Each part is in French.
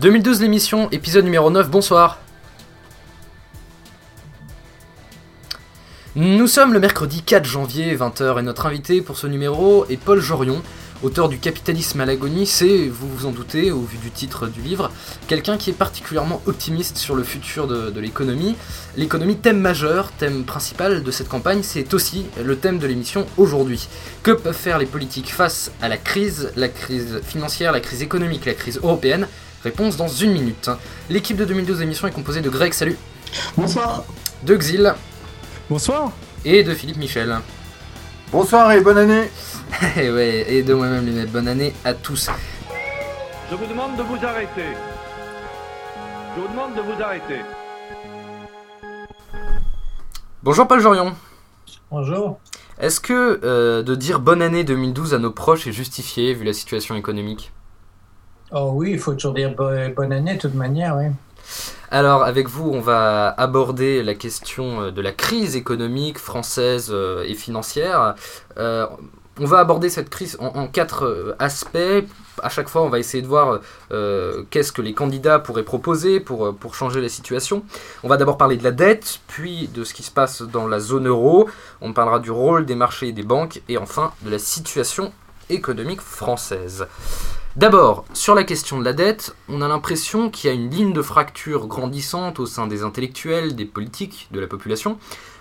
2012 l'émission, épisode numéro 9, bonsoir. Nous sommes le mercredi 4 janvier, 20h, et notre invité pour ce numéro est Paul Jorion, auteur du Capitalisme à l'agonie. C'est, vous vous en doutez, au vu du titre du livre, quelqu'un qui est particulièrement optimiste sur le futur de, de l'économie. L'économie, thème majeur, thème principal de cette campagne, c'est aussi le thème de l'émission aujourd'hui. Que peuvent faire les politiques face à la crise, la crise financière, la crise économique, la crise européenne? Réponse dans une minute. L'équipe de 2012 émission est composée de Greg, salut. Bonsoir. De Xil. Bonsoir. Et de Philippe Michel. Bonsoir et bonne année. et, ouais, et de moi-même Lunette, bonne année à tous. Je vous demande de vous arrêter. Je vous demande de vous arrêter. Bonjour Paul Jorion. Bonjour. Est-ce que euh, de dire bonne année 2012 à nos proches est justifié vu la situation économique? Oh oui, il faut toujours dire bo- bonne année de toute manière, oui. Alors avec vous, on va aborder la question euh, de la crise économique française euh, et financière. Euh, on va aborder cette crise en, quatre aspects. À chaque fois, on va essayer de voir qu'est-ce que les candidats pourraient proposer pour changer la situation. On va d'abord parler de la dette, puis de ce qui se passe dans la zone euro. On parlera du rôle des marchés et des banques, et enfin de la situation économique française. D'abord, sur la question de la dette, on a l'impression qu'il y a une ligne de fracture grandissante au sein des intellectuels, des politiques, de la population.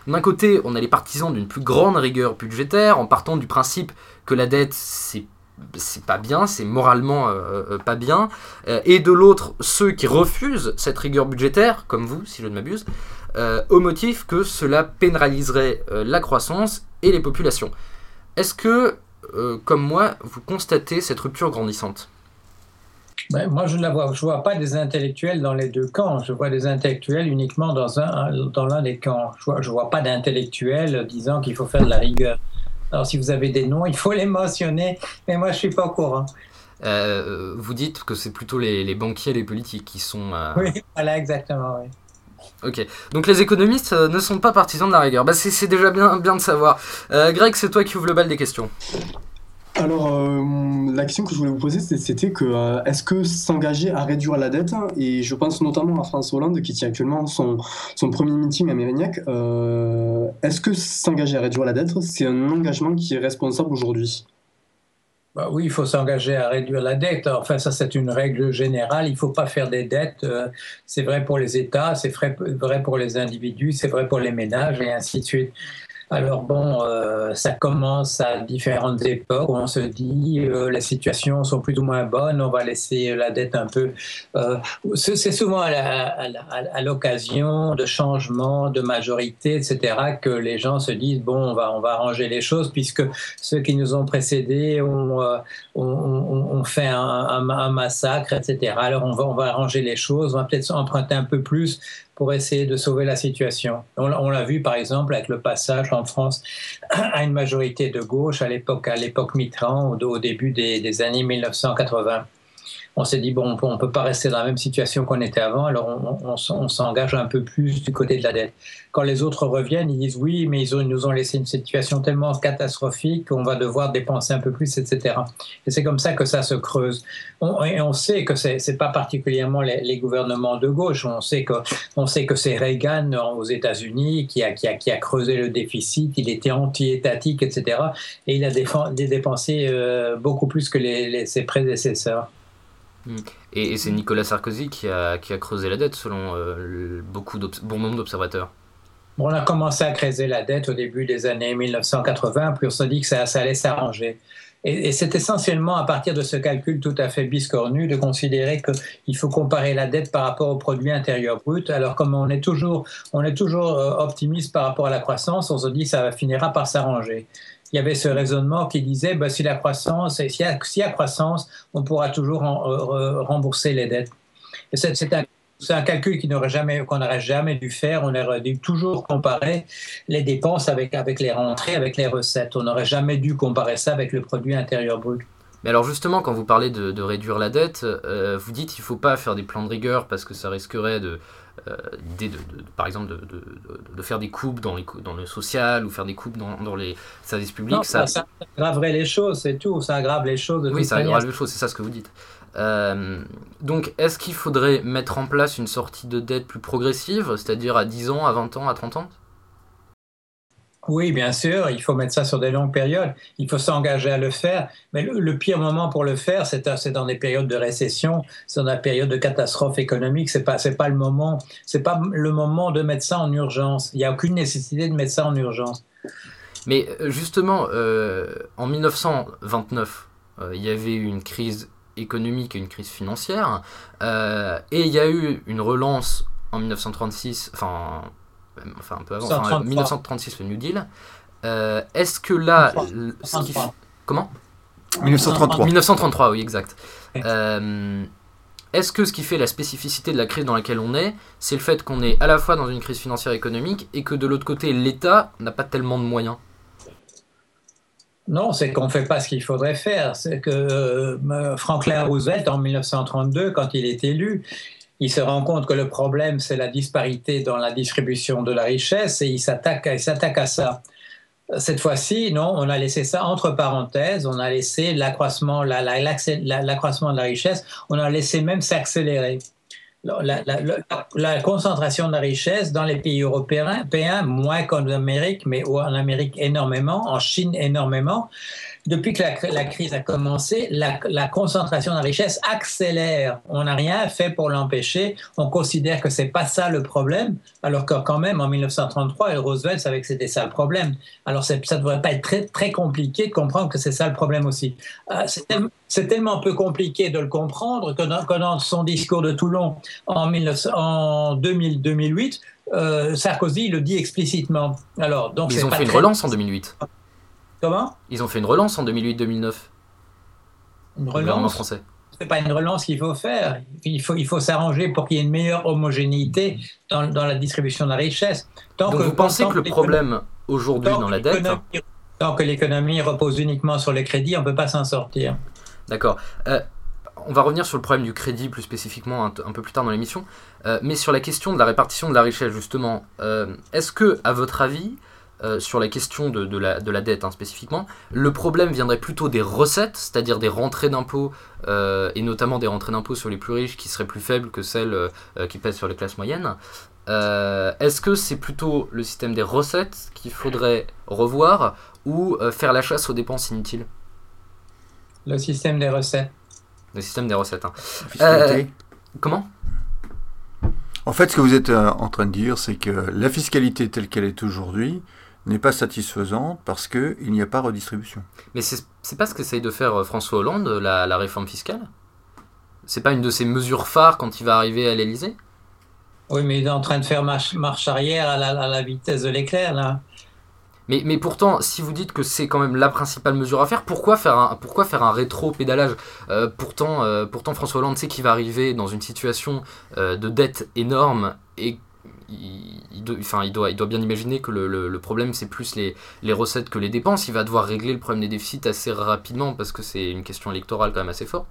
D'un côté, on a les partisans d'une plus grande rigueur budgétaire, en partant du principe que la dette, c'est pas bien, c'est moralement euh, euh, pas bien, Euh, et de l'autre, ceux qui refusent cette rigueur budgétaire, comme vous, si je ne m'abuse, au motif que cela pénaliserait la croissance et les populations. Est-ce que, euh, comme moi, vous constatez cette rupture grandissante Ben, moi, je ne la vois, je vois pas des intellectuels dans les deux camps. Je vois des intellectuels uniquement dans un, dans l'un des camps. Je vois, je vois pas d'intellectuels disant qu'il faut faire de la rigueur. Alors, si vous avez des noms, il faut les mentionner. Mais moi, je suis pas au courant. Euh, Vous dites que c'est plutôt les, les banquiers, les politiques qui sont... euh, Oui, voilà, exactement. Oui. Ok, donc les économistes euh, ne sont pas partisans de la rigueur. Bah, c'est déjà bien, de savoir. Euh, Greg, c'est toi qui ouvre le bal des questions. Alors, euh, la question que je voulais vous poser, c'était que est-ce que s'engager à réduire la dette, et je pense notamment à François Hollande qui tient actuellement son, son premier meeting à Mérignac, est-ce que s'engager à réduire la dette, c'est un engagement qui est responsable aujourd'hui? Bah oui, il faut s'engager à réduire la dette. Enfin, ça, c'est une règle générale. Il ne faut pas faire des dettes. Euh, C'est vrai pour les États, c'est vrai vrai pour les individus, c'est vrai pour les ménages et ainsi de suite. Alors bon, euh, ça commence à différentes époques où on se dit euh, les situations sont plus ou moins bonnes, on va laisser la dette un peu. euh, c'est souvent à l'occasion de changements de majorité, etc., que les gens se disent bon, on va on va arranger les choses puisque ceux qui nous ont précédés ont, euh, ont, ont- fait un, un- un massacre, etc. Alors on va, on va arranger les choses, on va peut-être emprunter un peu plus pour essayer de sauver la situation. On, l'a- vu par exemple avec le passage en France à une majorité de gauche à l'époque à l'époque Mitterrand, au, au début des, des années 1980 on s'est dit, bon, on ne peut pas rester dans la même situation qu'on était avant, alors on, on- on s'en- on s'engage un peu plus du côté de la dette. Quand les autres reviennent, ils disent oui, mais ils, nous ont laissé une situation tellement catastrophique qu'on va devoir dépenser un peu plus, etc. Et c'est comme ça que ça se creuse. On- et on sait que c'est c'est pas particulièrement les, gouvernements de gauche. On sait que, c'est Reagan aux États-Unis qui a, creusé le déficit, il était anti-étatique, etc. Et il a dépensé euh, beaucoup plus que ses prédécesseurs. Et, et c'est Nicolas Sarkozy qui a, qui a creusé la dette selon euh, beaucoup bon nombre d'observateurs. On a commencé à creuser la dette au début des années 1980, puis on s'est dit que ça, ça allait s'arranger. Et, c'est essentiellement à partir de ce calcul tout à fait biscornu de considérer qu'il faut comparer la dette par rapport au produit intérieur brut. Alors comme on est toujours, on est toujours euh, optimiste par rapport à la croissance, on se dit ça finira par s'arranger. Il y avait ce raisonnement qui disait ben, si la croissance, s'il y, s'il y a croissance, on pourra toujours rembourser les dettes. Et c'est c'est un calcul qui n'aurait jamais, qu'on n'aurait jamais dû faire. On aurait dû toujours comparer les dépenses avec, avec les rentrées, avec les recettes. On n'aurait jamais dû comparer ça avec le produit intérieur brut. Mais alors justement, quand vous parlez de, de réduire la dette, euh, vous dites qu'il ne faut pas faire des plans de rigueur parce que ça risquerait de, euh, l'idée de, de- de- par exemple, de, faire des coupes dans, les, co- dans le social ou faire des coupes dans, dans les services publics. Non, ça, aggraverait les choses, c'est tout. Ça aggrave les choses de oui, ça aggrave les choses, c'est ça ce que vous dites. Donc, est-ce qu'il faudrait mettre en place une sortie de dette plus progressive, c'est-à-dire à 10 ans, à 20 ans, à 30 ans? Oui, bien sûr, il faut mettre ça sur des longues périodes. Il faut s'engager à le faire. Mais le, pire moment pour le faire, c'est dans des périodes de récession, c'est dans la période de catastrophe économique. C'est pas, pas le moment. C'est pas le moment de mettre ça en urgence. Il n'y a aucune nécessité de mettre ça en urgence. Mais euh, justement, euh, en 1929, euh, il y avait eu une crise économique et une crise financière, et il y a eu une relance en 1936, enfin enfin un peu avant, enfin, 1936 le New Deal. Euh, est-ce que là, ce qui... comment 1933. 1933, oui, exact. Euh, est-ce que ce qui fait la spécificité de la crise dans laquelle on est, c'est le fait qu'on est à la fois dans une crise financière économique et que de l'autre côté, l'État n'a pas tellement de moyens? Non, c'est qu'on ne fait pas ce qu'il faudrait faire. C'est que euh, Franklin Roosevelt, en 1932, quand il est élu, il se rend compte que le problème, c'est la disparité dans la distribution de la richesse et il s'attaque à ça. Cette fois-ci, non, on a laissé ça entre parenthèses, on a laissé l'accroissement la, la, de la richesse, on a laissé même s'accélérer. La, concentration de la richesse dans les pays européens, moins qu'en Amérique, mais en Amérique énormément, en Chine énormément, depuis que la, crise a commencé, la, concentration de la richesse accélère. On n'a rien fait pour l'empêcher. On considère que c'est pas ça le problème, alors que quand même en 1933, Roosevelt savait que c'était ça le problème. Alors ça ne devrait pas être très, très compliqué de comprendre que c'est ça le problème aussi. Euh, c'est tellement peu compliqué de le comprendre que dans, son discours de Toulon en, en 2000, 2008, euh, Sarkozy le dit explicitement. Alors, donc Ils ont fait une relance en 2008. Comment? Ils ont fait une relance en 2008-2009. Une relance? français. C'est pas une relance qu'il faut faire. Il faut, il faut s'arranger pour qu'il y ait une meilleure homogénéité dans, dans la distribution de la richesse. Donc vous pensez que le problème aujourd'hui dans la dette... Tant que l'économie repose uniquement sur les crédits, on ne peut pas s'en sortir. D'accord. Euh, on va revenir sur le problème du crédit plus spécifiquement un, peu plus tard dans l'émission. Euh, mais sur la question de la répartition de la richesse, justement, euh, est-ce que, à votre avis, euh, sur la question de, la, dette hein, spécifiquement, le problème viendrait plutôt des recettes, c'est-à-dire des rentrées d'impôts, euh, et notamment des rentrées d'impôts sur les plus riches qui seraient plus faibles que celles euh, qui pèsent sur les classes moyennes. Est-ce que c'est plutôt le système des recettes qu'il faudrait revoir ou faire la chasse aux dépenses inutiles? Le système des recettes. Le système des recettes. Hein. comment? En fait, ce que vous êtes en train de dire, c'est que la fiscalité telle qu'elle est aujourd'hui, n'est pas satisfaisante parce qu'il n'y a pas redistribution. Mais c'est pas ce qu'essaye de faire euh, François Hollande, la, réforme fiscale? C'est pas une de ses mesures phares quand il va arriver à l'Elysée Oui, mais il est en train de faire marche, marche arrière à la, vitesse de l'éclair, là. Mais, mais, pourtant, si vous dites que c'est quand même la principale mesure à faire, pourquoi faire un, pourquoi faire un rétro-pédalage? Euh, pourtant, euh, pourtant, François Hollande sait qu'il va arriver dans une situation de dette énorme et il, doit, enfin, il, doit, il doit bien imaginer que le, problème, c'est plus les, les, recettes que les dépenses. Il va devoir régler le problème des déficits assez rapidement parce que c'est une question électorale quand même assez forte.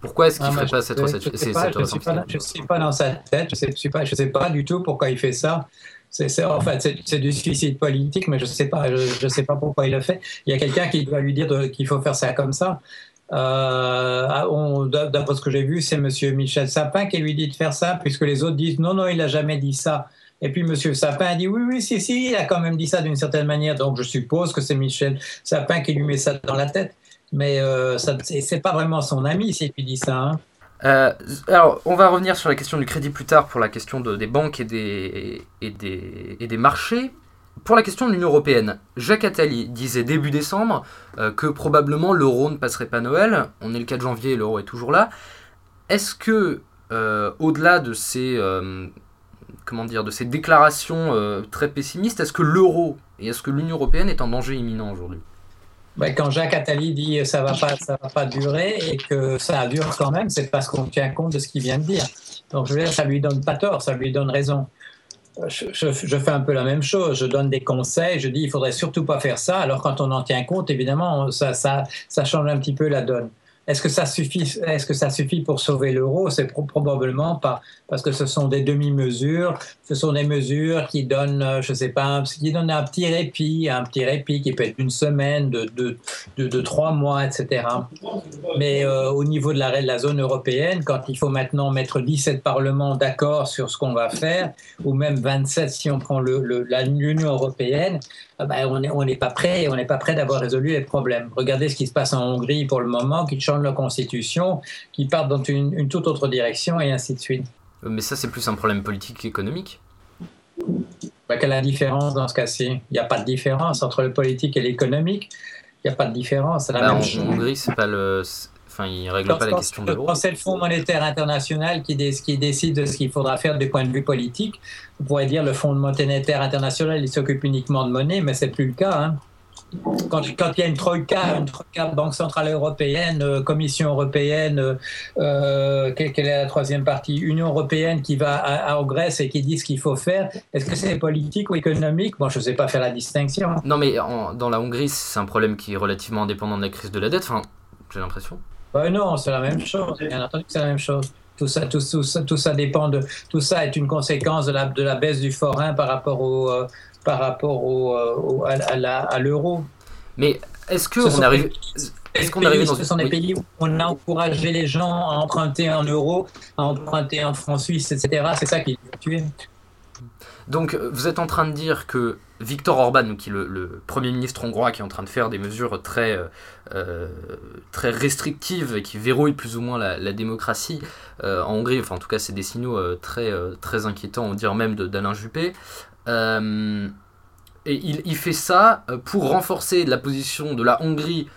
Pourquoi est-ce qu'il ne ferait pas cette recette? Je ne suis, pas dans sa tête, je ne sais, pas, je sais pas du tout pourquoi il fait ça. C'est, en fait, c'est, du suicide politique, mais je ne sais, pas, je, sais pas pourquoi il le fait. Il y a quelqu'un qui doit lui dire qu'il faut faire ça comme ça. Euh, d'après ce que j'ai vu, c'est M. Michel Sapin qui lui dit de faire ça, puisque les autres disent non, non, il n'a jamais dit ça. Et puis M. Sapin a dit oui, oui, si, si, il a quand même dit ça d'une certaine manière. Donc je suppose que c'est Michel Sapin qui lui met ça dans la tête. Mais euh, c'est pas vraiment son ami si il dit ça. Hein. Euh, alors, on va revenir sur la question du crédit plus tard pour la question de, des banques et des, et des, et des marchés. Pour la question de l'Union européenne, Jacques Attali disait début décembre euh, que probablement l'euro ne passerait pas Noël. On est le 4 janvier, l'euro est toujours là. Est-ce que, euh, au-delà de ces, euh, comment dire, de ces déclarations très pessimistes, est-ce que l'euro et est-ce que l'Union européenne est en danger imminent aujourd'hui? Ben, quand Jacques Attali dit ça va pas, ça va pas durer et que ça dure quand même, c'est parce qu'on tient compte de ce qu'il vient de dire. Donc je veux dire, ça lui donne pas tort, ça lui donne raison je, fais un peu la même chose. Je donne des conseils, je dis il faudrait surtout pas faire ça. Alors quand on en tient compte, évidemment, ça change un petit peu la donne. Est-ce que ça suffit Est-ce que ça suffit pour sauver l'euro? C'est probablement pas, parce que ce sont des demi-mesures. Ce sont des mesures qui donnent, euh, je sais pas, qui donnent un petit répit, un petit répit qui peut être une semaine, de, de, de, trois mois, etc. Mais euh, au niveau de la, de la zone européenne, quand il faut maintenant mettre 17 parlements d'accord sur ce qu'on va faire, ou même 27 si on prend l'Union européenne, ah ben, on n'est pas prêt, on n'est pas prêt d'avoir résolu les problèmes. Regardez ce qui se passe en Hongrie pour le moment, qui change la constitution, qui part dans une, toute autre direction et ainsi de suite. Mais ça, c'est plus un problème politique qu'économique. Ben, quelle est la différence dans ce cas-ci? Il n'y a pas de différence entre le politique et l'économique. Il n'y a pas de différence. La bah, même en, Hongrie, c'est pas le. Enfin, il règle pas la question de l'euro. C'est le Fonds monétaire international qui, qui décide de ce qu'il faudra faire du point de vue politique. Vous pourrez dire le Fonds monétaire international, il s'occupe uniquement de monnaie, mais c'est plus le cas. Hein. Quand, quand, il y a une troïka, une troïka, Banque centrale européenne, euh, Commission européenne, euh, euh, quelle, est la troisième partie? Union européenne qui va à, en Grèce et qui dit ce qu'il faut faire, est-ce que c'est politique ou économique? Moi, je ne sais pas faire la distinction. Non, mais dans la Hongrie, c'est un problème qui est relativement indépendant de la crise de la dette, enfin, j'ai l'impression. Bah non, c'est la même chose. Bien entendu que c'est la même chose. Tout ça, tout, ça, tout ça dépend de. Tout ça est une conséquence de la, de la baisse du forain par rapport au, euh, par rapport au, euh, à, l'euro. Mais est-ce qu'on arrive. Est-ce qu'on arrive dans ce sont des pays où on a encouragé les gens à emprunter en euros, à emprunter en francs suisses, etc. C'est ça qui est tué. Donc, vous êtes en train de dire que Viktor Orban, qui est le, Premier ministre hongrois, qui est en train de faire des mesures très, euh, très restrictives et qui verrouillent plus ou moins la, démocratie euh, en Hongrie, enfin en tout cas c'est des signaux très, très inquiétants, on dirait même d'Alain Juppé. Et il, fait ça pour renforcer la position de la Hongrie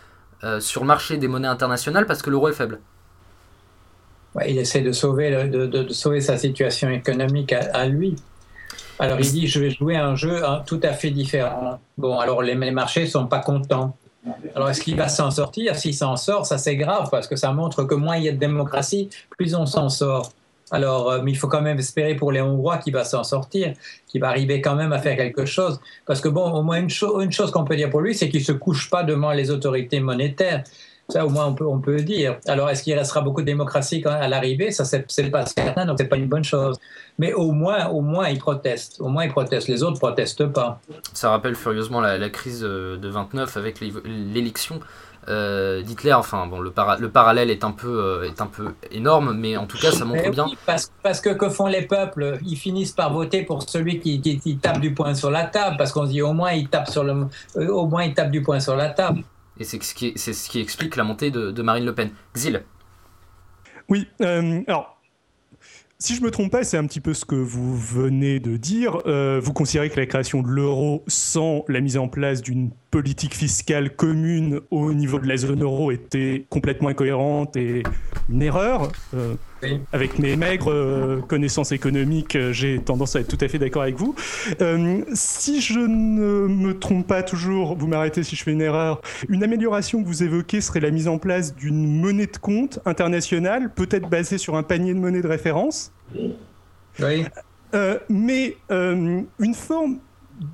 sur le marché des monnaies internationales parce que l'euro est faible. il essaie de sauver, de, sauver sa situation économique à lui. Alors il dit, je vais jouer un jeu hein, tout à fait différent. Bon, alors les, marchés ne sont pas contents. Alors est-ce qu'il va s'en sortir? S'il s'en sort, ça c'est grave parce que ça montre que moins il y a de démocratie, plus on s'en sort. Alors, euh, il faut quand même espérer pour les Hongrois qu'il va s'en sortir, qu'il va arriver quand même à faire quelque chose. Parce que bon, au moins une, chose qu'on peut dire pour lui, c'est qu'il ne se couche pas devant les autorités monétaires. Ça, au moins, on peut, on peut dire. Alors, est-ce qu'il restera beaucoup de démocratie à l'arrivée? Ça, c'est pas certain, donc c'est pas une bonne chose. Mais au moins, au moins, ils protestent. Au moins, ils protestent. Les autres protestent pas. Ça rappelle furieusement la, crise euh, de 29 avec l'élection euh, d'Hitler. Enfin, bon, le, le, parallèle est un, peu, euh, est un peu énorme, mais en tout cas, ça montre bien. parce, parce, que que font les peuples? Ils finissent par voter pour celui qui, qui, tape du poing sur la table, parce qu'on se dit au moins, il tape sur le, au moins, il tape du poing sur la table. Et c'est ce, qui, ce qui explique la montée de, Marine Le Pen. Xil Oui, euh, alors si je me trompe pas, c'est un petit peu ce que vous venez de dire. Euh, vous considérez que la création de l'euro sans la mise en place d'une politique fiscale commune au niveau de la zone euro était complètement incohérente et une erreur. Euh, avec mes maigres euh, connaissances économiques, j'ai tendance à être tout à fait d'accord avec vous. si je ne me trompe pas toujours, vous m'arrêtez si je fais une erreur, une amélioration que vous évoquez serait la mise en place d'une monnaie de compte internationale, peut-être basée sur un panier de monnaie de référence? Oui. Euh, mais euh, une forme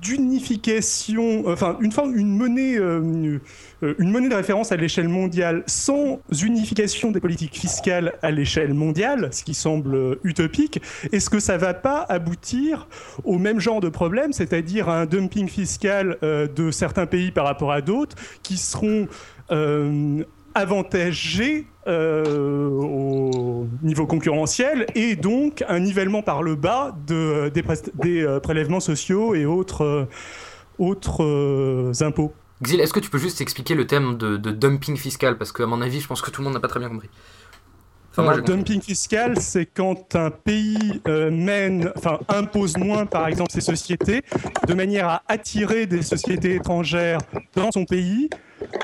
d'unification, enfin une forme, une monnaie, euh, une monnaie de référence à l'échelle mondiale sans unification des politiques fiscales à l'échelle mondiale, ce qui semble utopique, est-ce que ça va pas aboutir au même genre de problème, c'est-à-dire à un dumping fiscal de certains pays par rapport à d'autres qui seront avantagés euh, au niveau concurrentiel et donc un nivellement par le bas de, des, des euh, prélèvements sociaux et autres, euh, autres impôts. Xil, est-ce que tu peux juste expliquer le thème de, dumping fiscal? Parce qu'à mon avis, je pense que tout le monde n'a pas très bien compris. Enfin, dumping fiscal, c'est quand un pays mène, enfin, impose moins, par exemple, ses sociétés, de manière à attirer des sociétés étrangères dans son pays,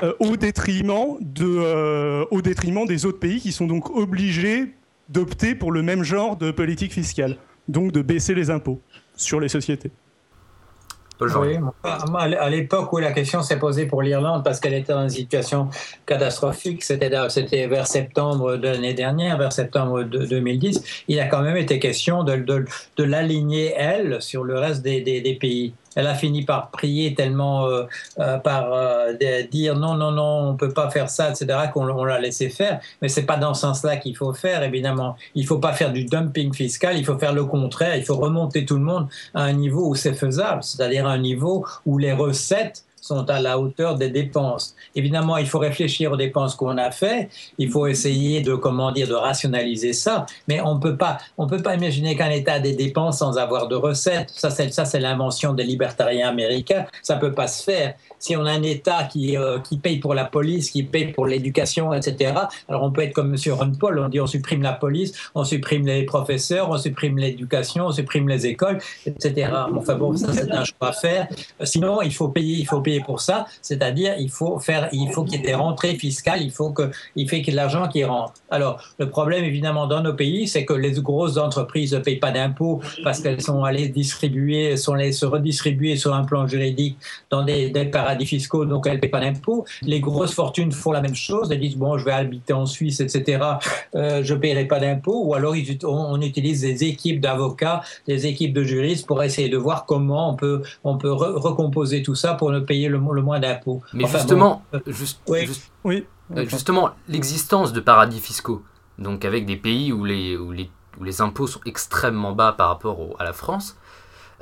euh, au, détriment de, euh, au détriment des autres pays qui sont donc obligés d'opter pour le même genre de politique fiscale, donc de baisser les impôts sur les sociétés. Oui, à l'époque où la question s'est posée pour l'Irlande, parce qu'elle était dans une situation catastrophique, c'était vers septembre de l'année dernière, vers septembre de 2010, il a quand même été question de, de, de l'aligner, elle, sur le reste des, des, des pays. Elle a fini par prier tellement, euh, euh, par euh, dire non, non, non, on peut pas faire ça, etc., qu'on l'a laissé faire. Mais c'est pas dans ce sens-là qu'il faut faire, évidemment. Il faut pas faire du dumping fiscal, il faut faire le contraire. Il faut remonter tout le monde à un niveau où c'est faisable, c'est-à-dire à un niveau où les recettes sont à la hauteur des dépenses. Évidemment, il faut réfléchir aux dépenses qu'on a fait. Il faut essayer de comment dire de rationaliser ça. Mais on peut pas on peut pas imaginer qu'un État a des dépenses sans avoir de recettes. Ça c'est l'invention des libertariens américains. Ça peut pas se faire si on a un État qui, euh, qui paye pour la police, qui paye pour l'éducation, etc., alors on peut être comme M. Ron Paul, on dit on supprime la police, on supprime les professeurs, on supprime l'éducation, on supprime les écoles, etc. Enfin bon, ça c'est un choix à faire. Sinon, il faut payer, il faut payer pour ça, c'est-à-dire il faut faire, il faut qu'il y ait des rentrées fiscales, il faut que, il fait qu'il y ait de l'argent qui rentre. Alors le problème évidemment dans nos pays, c'est que les grosses entreprises ne payent pas d'impôts parce qu'elles sont allées distribuer, sont allées se redistribuer sur un plan juridique dans des, paradis fiscaux, donc elles ne paient pas d'impôts. Les grosses fortunes font la même chose, elles disent, bon, je vais habiter en Suisse, etc., euh, je ne paierai pas d'impôts, ou alors on, utilise des équipes d'avocats, des équipes de juristes pour essayer de voir comment on peut, on peut recomposer tout ça pour ne payer le, moins d'impôts. Mais justement, euh, juste, oui. Euh, justement, l'existence de paradis fiscaux, donc avec des pays où les, où les, où les impôts sont extrêmement bas par rapport à la France,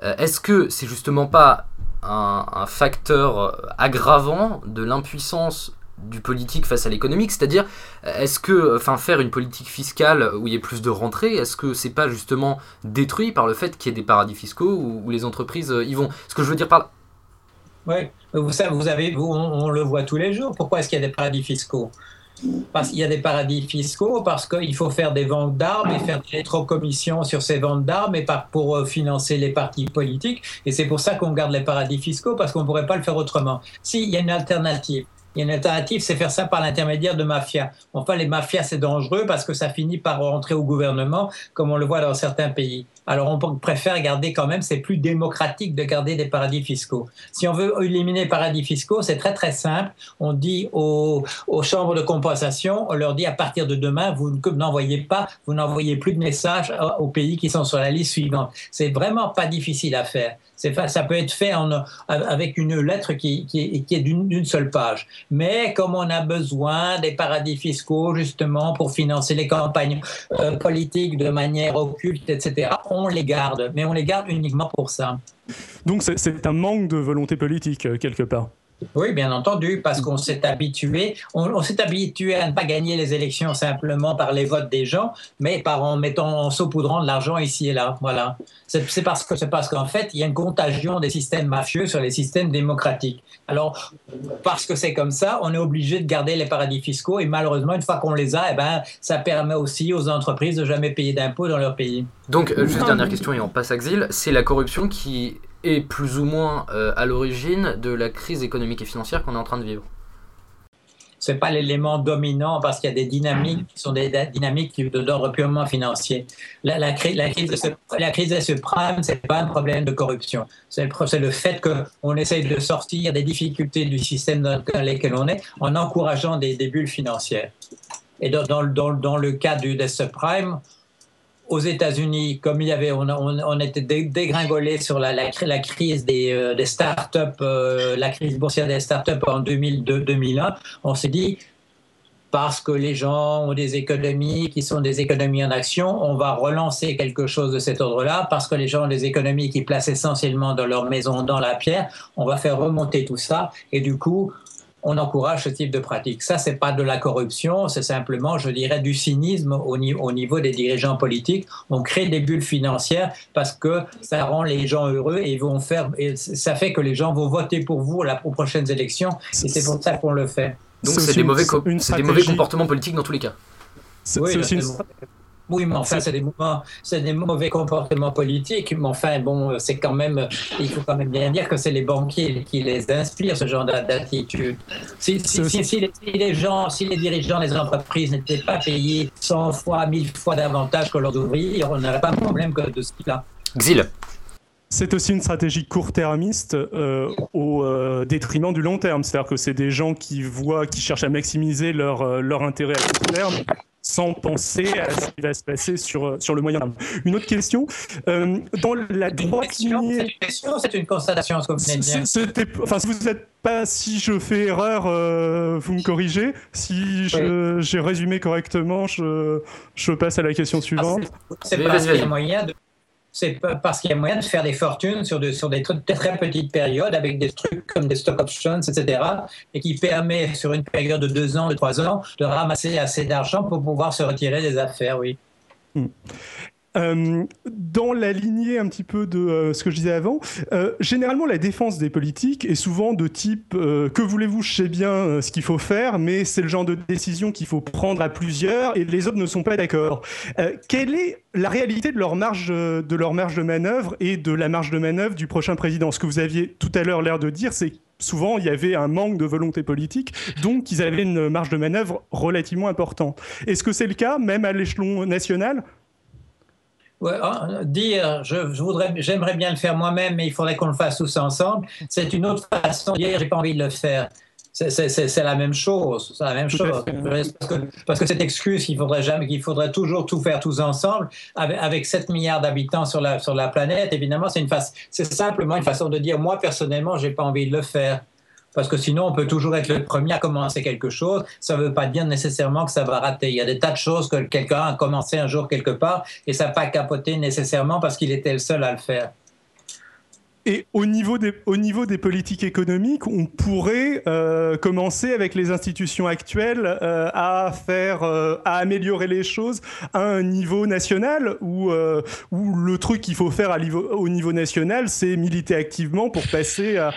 est-ce que c'est justement pas un, facteur aggravant de l'impuissance du politique face à l'économique, c'est-à-dire est-ce que enfin faire une politique fiscale où il y ait plus de rentrées, est-ce que c'est pas justement détruit par le fait qu'il y ait des paradis fiscaux où, les entreprises euh, y vont? Ce que je veux dire par Oui, vous savez, vous avez, on, le voit tous les jours. Pourquoi est-ce qu'il y a des paradis fiscaux? Parce qu'il y a des paradis fiscaux, parce qu'il faut faire des ventes d'armes et faire des rétrocommissions sur ces ventes d'armes et pour euh, financer les partis politiques. Et c'est pour ça qu'on garde les paradis fiscaux, parce qu'on ne pourrait pas le faire autrement. S'il y a une alternative, il y a une alternative, c'est faire ça par l'intermédiaire de mafias. Enfin, les mafias, c'est dangereux parce que ça finit par rentrer au gouvernement, comme on le voit dans certains pays. Alors, on préfère garder quand même, c'est plus démocratique de garder des paradis fiscaux. Si on veut éliminer les paradis fiscaux, c'est très très simple. On dit aux, chambres de compensation, on leur dit à partir de demain, vous n'envoyez pas, vous n'envoyez plus de messages aux pays qui sont sur la liste suivante. C'est vraiment pas difficile à faire ça peut être fait avec une lettre qui, qui, est d'une seule page. Mais comme on a besoin des paradis fiscaux justement pour financer les campagnes euh, politiques de manière occulte, etc., on les garde. Mais on les garde uniquement pour ça. Donc c'est un manque de volonté politique euh, quelque part. Oui, bien entendu, parce qu'on s'est habitué, on, s'est habitué à ne pas gagner les élections simplement par les votes des gens, mais par en mettant, en saupoudrant de l'argent ici et là. Voilà. C'est parce que c'est parce qu'en fait, il y a une contagion des systèmes mafieux sur les systèmes démocratiques. Alors, parce que c'est comme ça, on est obligé de garder les paradis fiscaux et malheureusement, une fois qu'on les a, eh ben, ça permet aussi aux entreprises de jamais payer d'impôts dans leur pays. Donc, euh, juste dernière question et on passe à Xil, c'est la corruption qui est plus ou moins euh, à l'origine de la crise économique et financière qu'on est en train de vivre c'est pas l'élément dominant parce qu'il y a des dynamiques qui sont des dynamiques d'ordre purement financier. La, la, la, crise, ce, la crise de subprime, c'est pas un problème de corruption. C'est le, le, fait qu'on essaye de sortir des difficultés du système dans lequel on est en encourageant des, des bulles financières. Et dans, le cas du des subprime, aux États-Unis, comme il y avait, on, était dégringolé sur la, la, crise des, euh, startups, euh, la crise boursière des startups en 2002-2001, on s'est dit, parce que les gens ont des économies qui sont des économies en action, on va relancer quelque chose de cet ordre-là, parce que les gens ont des économies qui placent essentiellement dans leur maison, dans la pierre, on va faire remonter tout ça, et du coup, on encourage ce type de pratique. Ça, c'est pas de la corruption, c'est simplement, je dirais, du cynisme au, niveau des dirigeants politiques. On crée des bulles financières parce que ça rend les gens heureux et vont faire, et ça fait que les gens vont voter pour vous aux prochaines élections. Et c'est pour ça qu'on le fait. Donc c'est des, mauvais, des mauvais comportements politiques dans tous les cas. Oui, oui, mais enfin, c'est des, c'est des mauvais comportements politiques. Mais enfin, bon, c'est quand même, il faut quand même bien dire que c'est les banquiers qui les inspirent, ce genre d'attitude. Si, les, gens, si les dirigeants des entreprises n'étaient pas payés 100 fois, 1000 fois davantage que leurs ouvriers, on n'aurait pas de problème que de ce type-là. Xil. C'est aussi une stratégie court-termiste euh, au euh, détriment du long terme. C'est-à-dire que c'est des gens qui voient, qui cherchent à maximiser leur, euh, leur intérêt à court terme sans penser à ce qui va se passer sur, sur le moyen terme. Une autre question, dans la droite lignée... C'est une question c'est une constatation, ce que vous venez de dire Enfin, si vous êtes pas, si je fais erreur, vous me corrigez. Si j'ai résumé correctement, je, je passe à la question suivante. C'est pas qu'il moyen de c'est parce qu'il y a moyen de faire des fortunes sur, de, sur des très petites périodes avec des trucs comme des stock options, etc. et qui permet sur une période de deux ans, de trois ans, de ramasser assez d'argent pour pouvoir se retirer des affaires, oui. Euh, dans la lignée un petit peu de euh, ce que je disais avant, euh, généralement la défense des politiques est souvent de type que voulez-vous, je sais bien ce qu'il faut faire, mais c'est le genre de décision qu'il faut prendre à plusieurs et les autres ne sont pas d'accord. quelle est la réalité de leur marge de leur marge de manœuvre et de la marge de manœuvre du prochain président? Ce que vous aviez tout à l'heure l'air de dire, c'est souvent il y avait un manque de volonté politique, donc ils avaient une marge de manœuvre relativement importante. Est-ce que c'est le cas même à l'échelon national? Hein, dire je, voudrais, j'aimerais bien le faire moi-même, mais il faudrait qu'on le fasse tous ensemble, c'est une autre façon de dire j'ai pas envie de le faire. C'est la même chose, c'est la même chose. Parce que, cette excuse qu'il faudrait jamais, qu'il faudrait toujours tout faire tous ensemble, avec, avec 7 milliards d'habitants sur la, sur la planète, évidemment, c'est une c'est simplement une façon de dire moi personnellement, j'ai pas envie de le faire parce que sinon on peut toujours être le premier à commencer quelque chose. Ça ne veut pas dire nécessairement que ça va rater. Il y a des tas de choses que quelqu'un a commencé un jour quelque part et ça n'a pas capoté nécessairement parce qu'il était le seul à le faire. Et au niveau des, au niveau des politiques économiques, on pourrait euh, commencer avec les institutions actuelles euh, à faire, euh, à améliorer les choses à un niveau national, où, où le truc qu'il faut faire au niveau national, c'est militer activement pour passer à,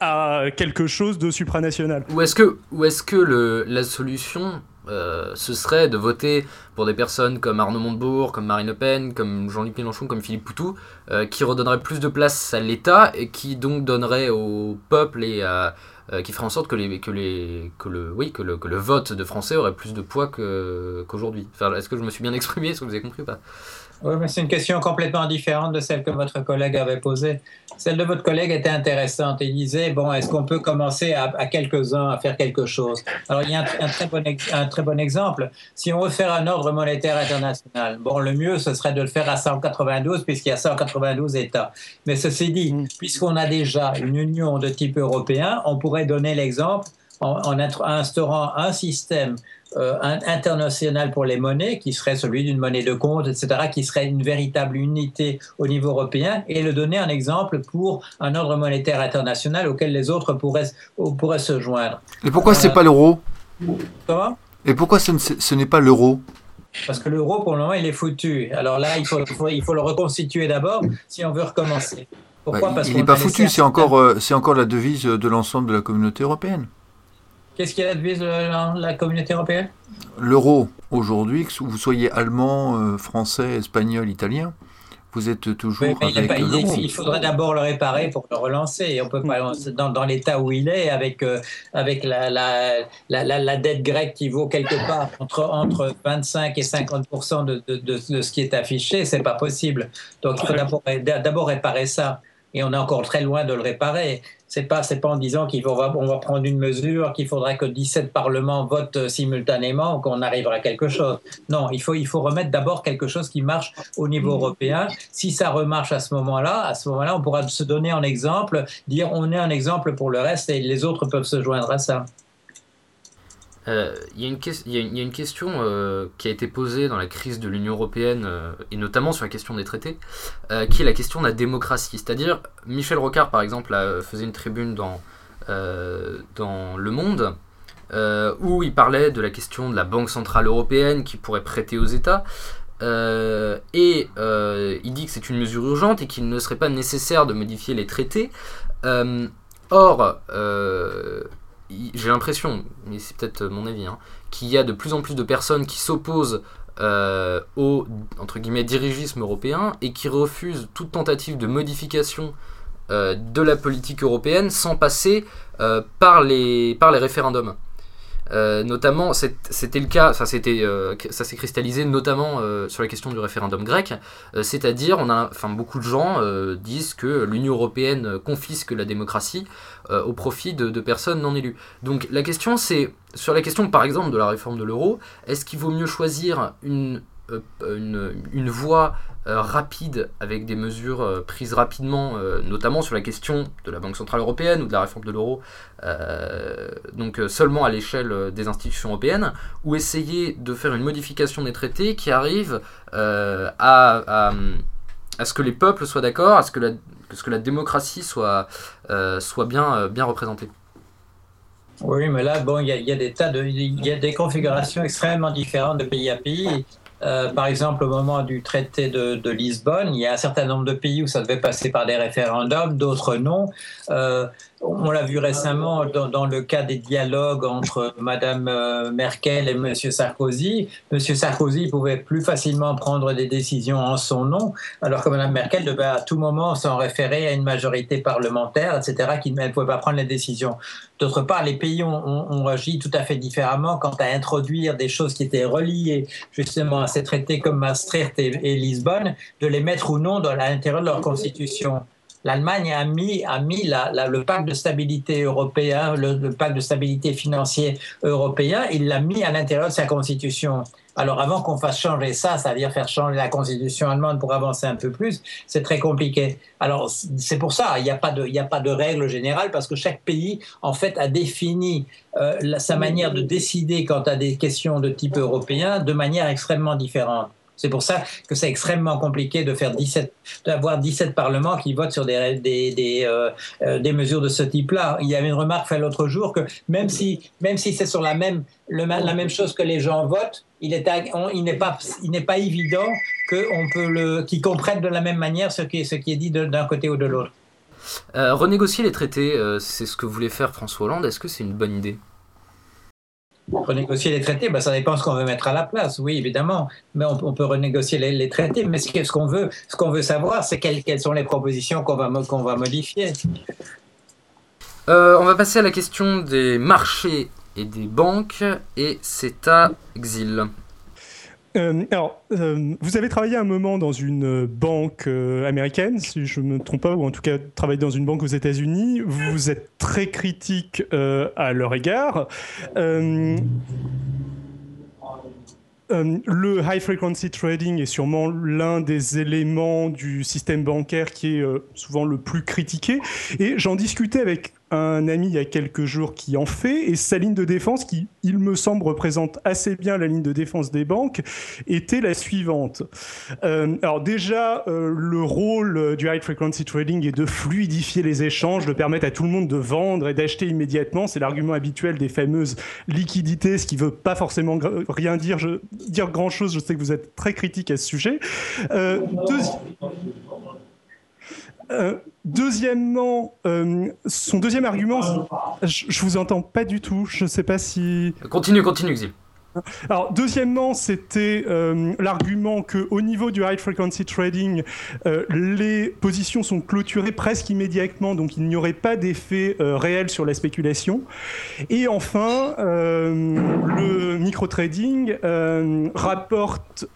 à quelque chose de supranational. Ou est-ce que, ou est-ce que la solution, euh, ce serait de voter pour des personnes comme Arnaud Montebourg, comme Marine Le Pen, comme Jean-Luc Mélenchon, comme Philippe Poutou, euh, qui redonneraient plus de place à l'État et qui donc donneraient au peuple et à, euh, qui ferait en sorte que, le, vote de Français aurait plus de poids qu'aujourd'hui. Est-ce que je me suis bien exprimé? Est-ce que vous avez compris ou pas? Oui, mais c'est une question complètement différente de celle que votre collègue avait posée. Celle de votre collègue était intéressante. Il disait, bon, est-ce qu'on peut commencer à, quelques-uns à faire quelque chose? Alors, il y a un, très bon, un très bon exemple. Si on veut faire un ordre monétaire international, bon, le mieux, ce serait de le faire à 192, puisqu'il y a 192 États. Mais ceci dit, mm. puisqu'on a déjà une union de type européen, on pourrait donner l'exemple en, en instaurant un système euh, international pour les monnaies, qui serait celui d'une monnaie de compte, etc., qui serait une véritable unité au niveau européen, et le donner un exemple pour un ordre monétaire international auquel les autres pourraient, pourraient se joindre. Et pourquoi ce n'est pas l'euro? Comment? Et pourquoi ce, n'est pas l'euro? Parce que l'euro, pour le moment, il est foutu. Alors là, il faut, il faut, le reconstituer d'abord si on veut recommencer. Pourquoi? Parce il n'est pas foutu, c'est encore, euh, c'est encore la devise de l'ensemble de la communauté européenne. Qu'est-ce qui advise la, la communauté européenne? L'euro, aujourd'hui, que vous soyez allemand, euh, français, espagnol, italien, vous êtes toujours avec il, faudrait d'abord le réparer pour le relancer. Et on peut pas dans, dans l'état où il est, avec euh, avec la la, la, la, dette grecque qui vaut quelque part entre entre 25 et 50 de, de, de, de ce qui est affiché, c'est pas possible. Donc il faut d'abord réparer ça. Et on est encore très loin de le réparer c'est pas c'est pas en disant qu'il va on va prendre une mesure qu'il faudrait que 17 parlements votent euh, simultanément qu'on arrivera à quelque chose. Non, il faut il faut remettre d'abord quelque chose qui marche au niveau européen. Si ça remarche à ce moment-là, à ce moment-là, on pourra se donner un exemple, dire on est un exemple pour le reste et les autres peuvent se joindre à ça. Euh, il y, a une question euh, qui a été posée dans la crise de l'Union européenne, euh, et notamment sur la question des traités, qui est la question de la démocratie. C'est-à-dire, Michel Rocard, par exemple, faisait une tribune dans, dans Le Monde, où il parlait de la question de la Banque Centrale Européenne qui pourrait prêter aux États. et il dit que c'est une mesure urgente et qu'il ne serait pas nécessaire de modifier les traités. or, j'ai l'impression, mais c'est peut-être mon avis, hein, qu'il y a de plus en plus de personnes qui s'opposent euh, au dirigisme européen et qui refusent toute tentative de modification euh, de la politique européenne sans passer euh, par, les, par les référendums. Notamment, c'était le cas, ça s'était, ça s'est cristallisé notamment sur la question du référendum grec. C'est-à-dire, on a, enfin, beaucoup de gens disent que l'Union européenne confisque la démocratie au profit de, de personnes non élues. Donc la question, c'est sur la question, par exemple, de la réforme de l'euro, est-ce qu'il vaut mieux choisir une euh, une, une voie euh, rapide avec des mesures euh, prises rapidement, notamment sur la question de la Banque Centrale Européenne ou de la réforme de l'euro, donc seulement à l'échelle des institutions européennes, ou essayer de faire une modification des traités qui arrive à, à, ce que les peuples soient d'accord, à ce que la, ce que la démocratie soit, soit bien, bien représentée. Oui, mais là, bon, il y, a des tas de, il y a des configurations extrêmement différentes de pays à pays. Euh, par exemple, au moment du traité de, Lisbonne, il y a un certain nombre de pays où ça devait passer par des référendums, d'autres non. Euh, on l'a vu récemment dans, dans, le cas des dialogues entre Madame euh, Merkel et Monsieur Sarkozy. Monsieur Sarkozy pouvait plus facilement prendre des décisions en son nom, alors que Madame Merkel devait à tout moment s'en référer à une majorité parlementaire, etc., qui ne pouvait pas prendre les décisions. D'autre part, les pays ont, ont, agi tout à fait différemment quant à introduire des choses qui étaient reliées justement à ces traités comme Maastricht et, et Lisbonne, de les mettre ou non à l'intérieur de leur constitution l'Allemagne a mis, a mis la, la, le pacte de stabilité européen, le, le pacte de stabilité financier européen, il l'a mis à l'intérieur de sa constitution. Alors avant qu'on fasse changer ça, c'est-à-dire faire changer la constitution allemande pour avancer un peu plus, c'est très compliqué. Alors c'est pour ça, il n'y a pas de, il a pas de règle générale parce que chaque pays en fait a défini euh, la, sa manière de décider quant à des questions de type européen de manière extrêmement différente. C'est pour ça que c'est extrêmement compliqué de faire 17, d'avoir 17 parlements qui votent sur des, des, des, euh, euh, des mesures de ce type-là. Il y avait une remarque faite l'autre jour que même si, même si c'est sur la même, chose que les gens votent, il n'est pas, pas évident qu'ils comprennent de la même manière ce qui est, dit d'un côté ou de l'autre. Euh, renégocier les traités, c'est ce que voulait faire François Hollande. Est-ce que c'est une bonne idée? Renégocier les traités, ben, ça dépend ce qu'on veut mettre à la place, oui, évidemment. Mais on, on peut renégocier les, les, traités. Mais ce qu'on veut, ce qu'on veut savoir, c'est quelles, quelles, sont les propositions qu'on va, va modifier. Euh, on va passer à la question des marchés et des banques, et c'est à Exil. Euh, alors, euh, vous avez travaillé un moment dans une banque euh, américaine, si je ne me trompe pas, ou en tout cas travaillé dans une banque aux États-Unis. Vous êtes très critique à leur égard. Le high frequency trading est sûrement l'un des éléments du système bancaire qui est souvent le plus critiqué. Et j'en discutais avec un ami il y a quelques jours qui en fait, et sa ligne de défense, qui, il me semble, représente assez bien la ligne de défense des banques, était la suivante. Euh, alors déjà, euh, le rôle du high frequency trading est de fluidifier les échanges, de permettre à tout le monde de vendre et d'acheter immédiatement. C'est l'argument habituel des fameuses liquidités, ce qui ne veut pas forcément rien dire, dire grand-chose. Je sais que vous êtes très critique à ce sujet. Euh, euh, deuxièmement, euh, son deuxième argument, je, je, vous entends pas du tout. Je sais pas si. Continue, continue, Xil. Alors, deuxièmement, c'était euh, l'argument que au niveau du high frequency trading, euh, les positions sont clôturées presque immédiatement, donc il n'y aurait pas d'effet euh, réel sur la spéculation. Et enfin, le micro trading rapporte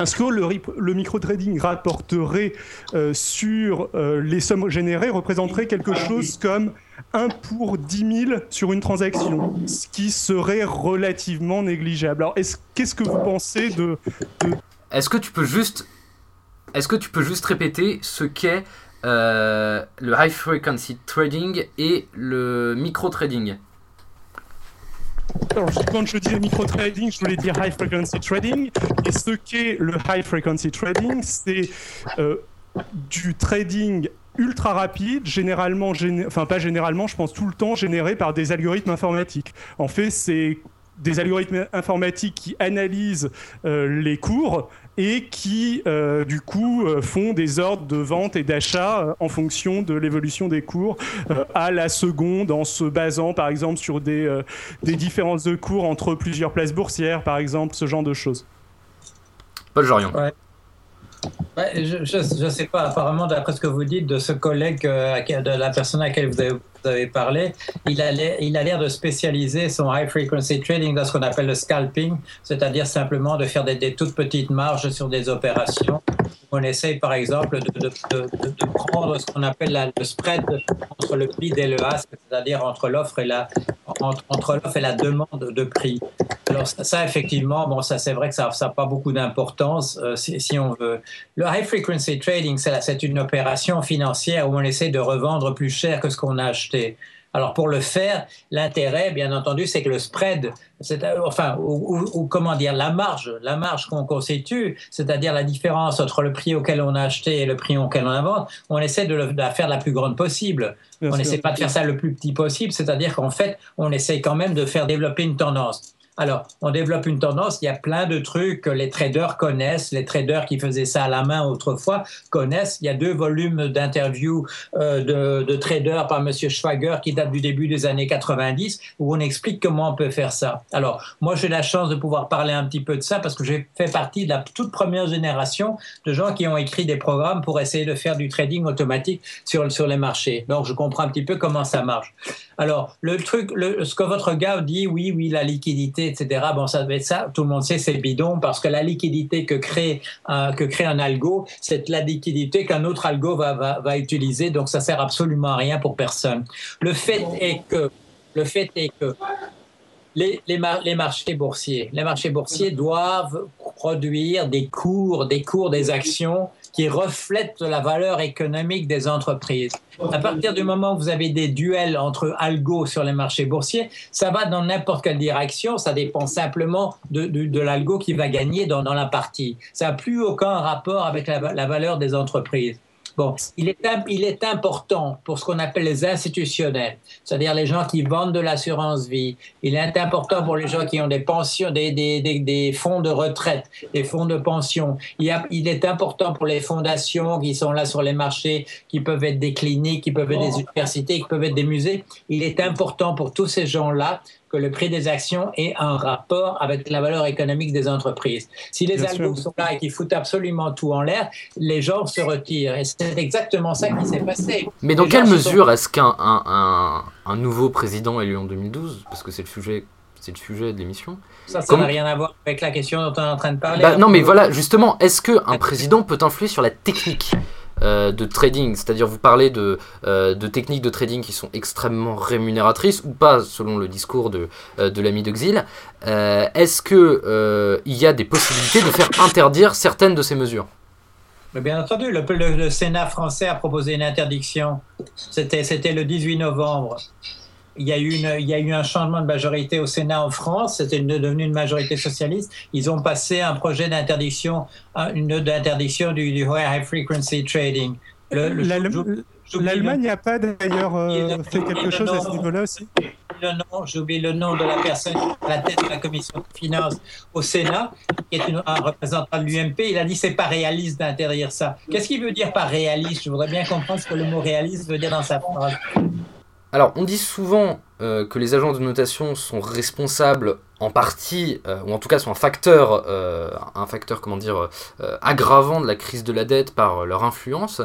est-ce que le, le micro-trading rapporterait euh, sur euh, les sommes générées représenterait quelque chose comme 1 pour 10 000 sur une transaction, ce qui serait relativement négligeable? Alors, qu'est-ce que vous pensez de... de... Est-ce que tu peux juste... Est-ce que tu peux juste répéter ce qu'est euh, le high frequency trading et le micro trading alors, quand je disais micro-trading, je voulais dire high frequency trading. Et ce qu'est le high frequency trading, c'est euh, du trading ultra rapide, généralement, géné enfin pas généralement, je pense tout le temps généré par des algorithmes informatiques. En fait, c'est des algorithmes informatiques qui analysent euh, les cours et qui, euh, du coup, euh, font des ordres de vente et d'achat euh, en fonction de l'évolution des cours euh, à la seconde, en se basant, par exemple, sur des, euh, des différences de cours entre plusieurs places boursières, par exemple, ce genre de choses. Paul Jorion. Ouais. Je ne sais pas, apparemment, d'après ce que vous dites de ce collègue, euh, de la personne à laquelle vous avez, parlé, il a l'air de spécialiser son high frequency trading dans ce qu'on appelle le scalping, c'est-à-dire simplement de faire des, toutes petites marges sur des opérations. On essaye par exemple de, de, prendre ce qu'on appelle le spread entre le bid et le ask, c'est-à-dire entre l'offre et la entre, entre l'offre et la demande de prix. Alors ça, effectivement, bon, ça c'est vrai que ça n'a pas beaucoup d'importance euh, si, si, on veut. Le high frequency trading, c'est une opération financière où on essaie de revendre plus cher que ce qu'on a acheté. Alors pour le faire, l'intérêt, bien entendu, c'est que le spread, enfin, ou, comment dire, la marge, la marge qu'on constitue, c'est-à-dire la différence entre le prix auquel on a acheté et le prix auquel on vendu, on essaie de, la faire la plus grande possible. on n'essaie pas de faire ça le plus petit possible, c'est-à-dire qu'en fait, on essaie quand même de faire développer une tendance. Alors, on développe une tendance, il y a plein de trucs que les traders connaissent, les traders qui faisaient ça à la main autrefois connaissent. Il y a deux volumes d'interviews euh, de, traders par M. Schwager qui datent du début des années 90 où on explique comment on peut faire ça. Alors, moi, j'ai la chance de pouvoir parler un petit peu de ça parce que j'ai fait partie de la toute première génération de gens qui ont écrit des programmes pour essayer de faire du trading automatique sur, sur les marchés. Donc, je comprends un petit peu comment ça marche. Alors, le truc, ce que votre gars dit, oui, oui, la liquidité, etc. Bon, ça devait ça. Tout le monde sait, c'est bidon parce que la liquidité que crée, que crée un algo, c'est la liquidité qu'un autre algo va, va, utiliser. Donc, ça sert absolument à rien pour personne. Le fait est que, le fait est que les, les, marchés boursiers, les marchés boursiers doivent produire des cours, des cours des actions qui reflètent la valeur économique des entreprises. À partir du moment où vous avez des duels entre algo sur les marchés boursiers, ça va dans n'importe quelle direction, ça dépend simplement de, l'algo qui va gagner dans, la partie. Ça n'a plus aucun rapport avec la valeur des entreprises. Bon, il est, il est important pour ce qu'on appelle les institutionnels, c'est-à-dire les gens qui vendent de l'assurance vie. Il est important pour les gens qui ont des pensions, des, des, des, fonds de retraite, des fonds de pension. Il, a, il, est important pour les fondations qui sont là sur les marchés, qui peuvent être des cliniques, qui peuvent être des universités, qui peuvent être des musées. Il est important pour tous ces gens-là que le prix des actions ait un rapport avec la valeur économique des entreprises. Si les algos sont là et qu'ils foutent absolument tout en l'air, les gens se retirent. Et c'est exactement ça qui s'est passé. Mais dans quelle mesure est-ce qu'un un, un, nouveau président élu en 2012, parce que c'est le sujet c'est le sujet de l'émission. Ça, ça n'a rien à voir avec la question dont on est en train de parler. Bah, non, mais voilà, justement, est-ce qu'un président peut influer sur la technique? Euh, de trading, c'est-à-dire vous parlez de, euh, de, techniques de trading qui sont extrêmement rémunératrices ou pas, selon le discours de, euh, de l'ami de Xil. Est-ce qu'il il y a des possibilités de faire interdire certaines de ces mesures? Bien entendu, le, le, Sénat français a proposé une interdiction. C'était le 18 novembre il y, a eu une, il y a eu un changement de majorité au Sénat en France, c'était devenu une majorité socialiste. Ils ont passé un projet d'interdiction, une d'interdiction du, du, high frequency trading. L'Allemagne n'a pas d'ailleurs euh, fait quelque chose à ce niveau-là aussi J'oublie le nom de la personne à la tête de la commission de finances au Sénat, qui est un représentant de l'UMP. Il a dit c'est pas réaliste d'interdire ça. Qu'est-ce qu'il veut dire par réaliste? Je voudrais bien comprendre ce que le mot réaliste veut dire dans sa phrase. Alors, on dit souvent euh, que les agents de notation sont responsables en partie, euh, ou en tout cas sont un facteur, euh, un facteur comment dire, aggravant de la crise de la dette par leur influence.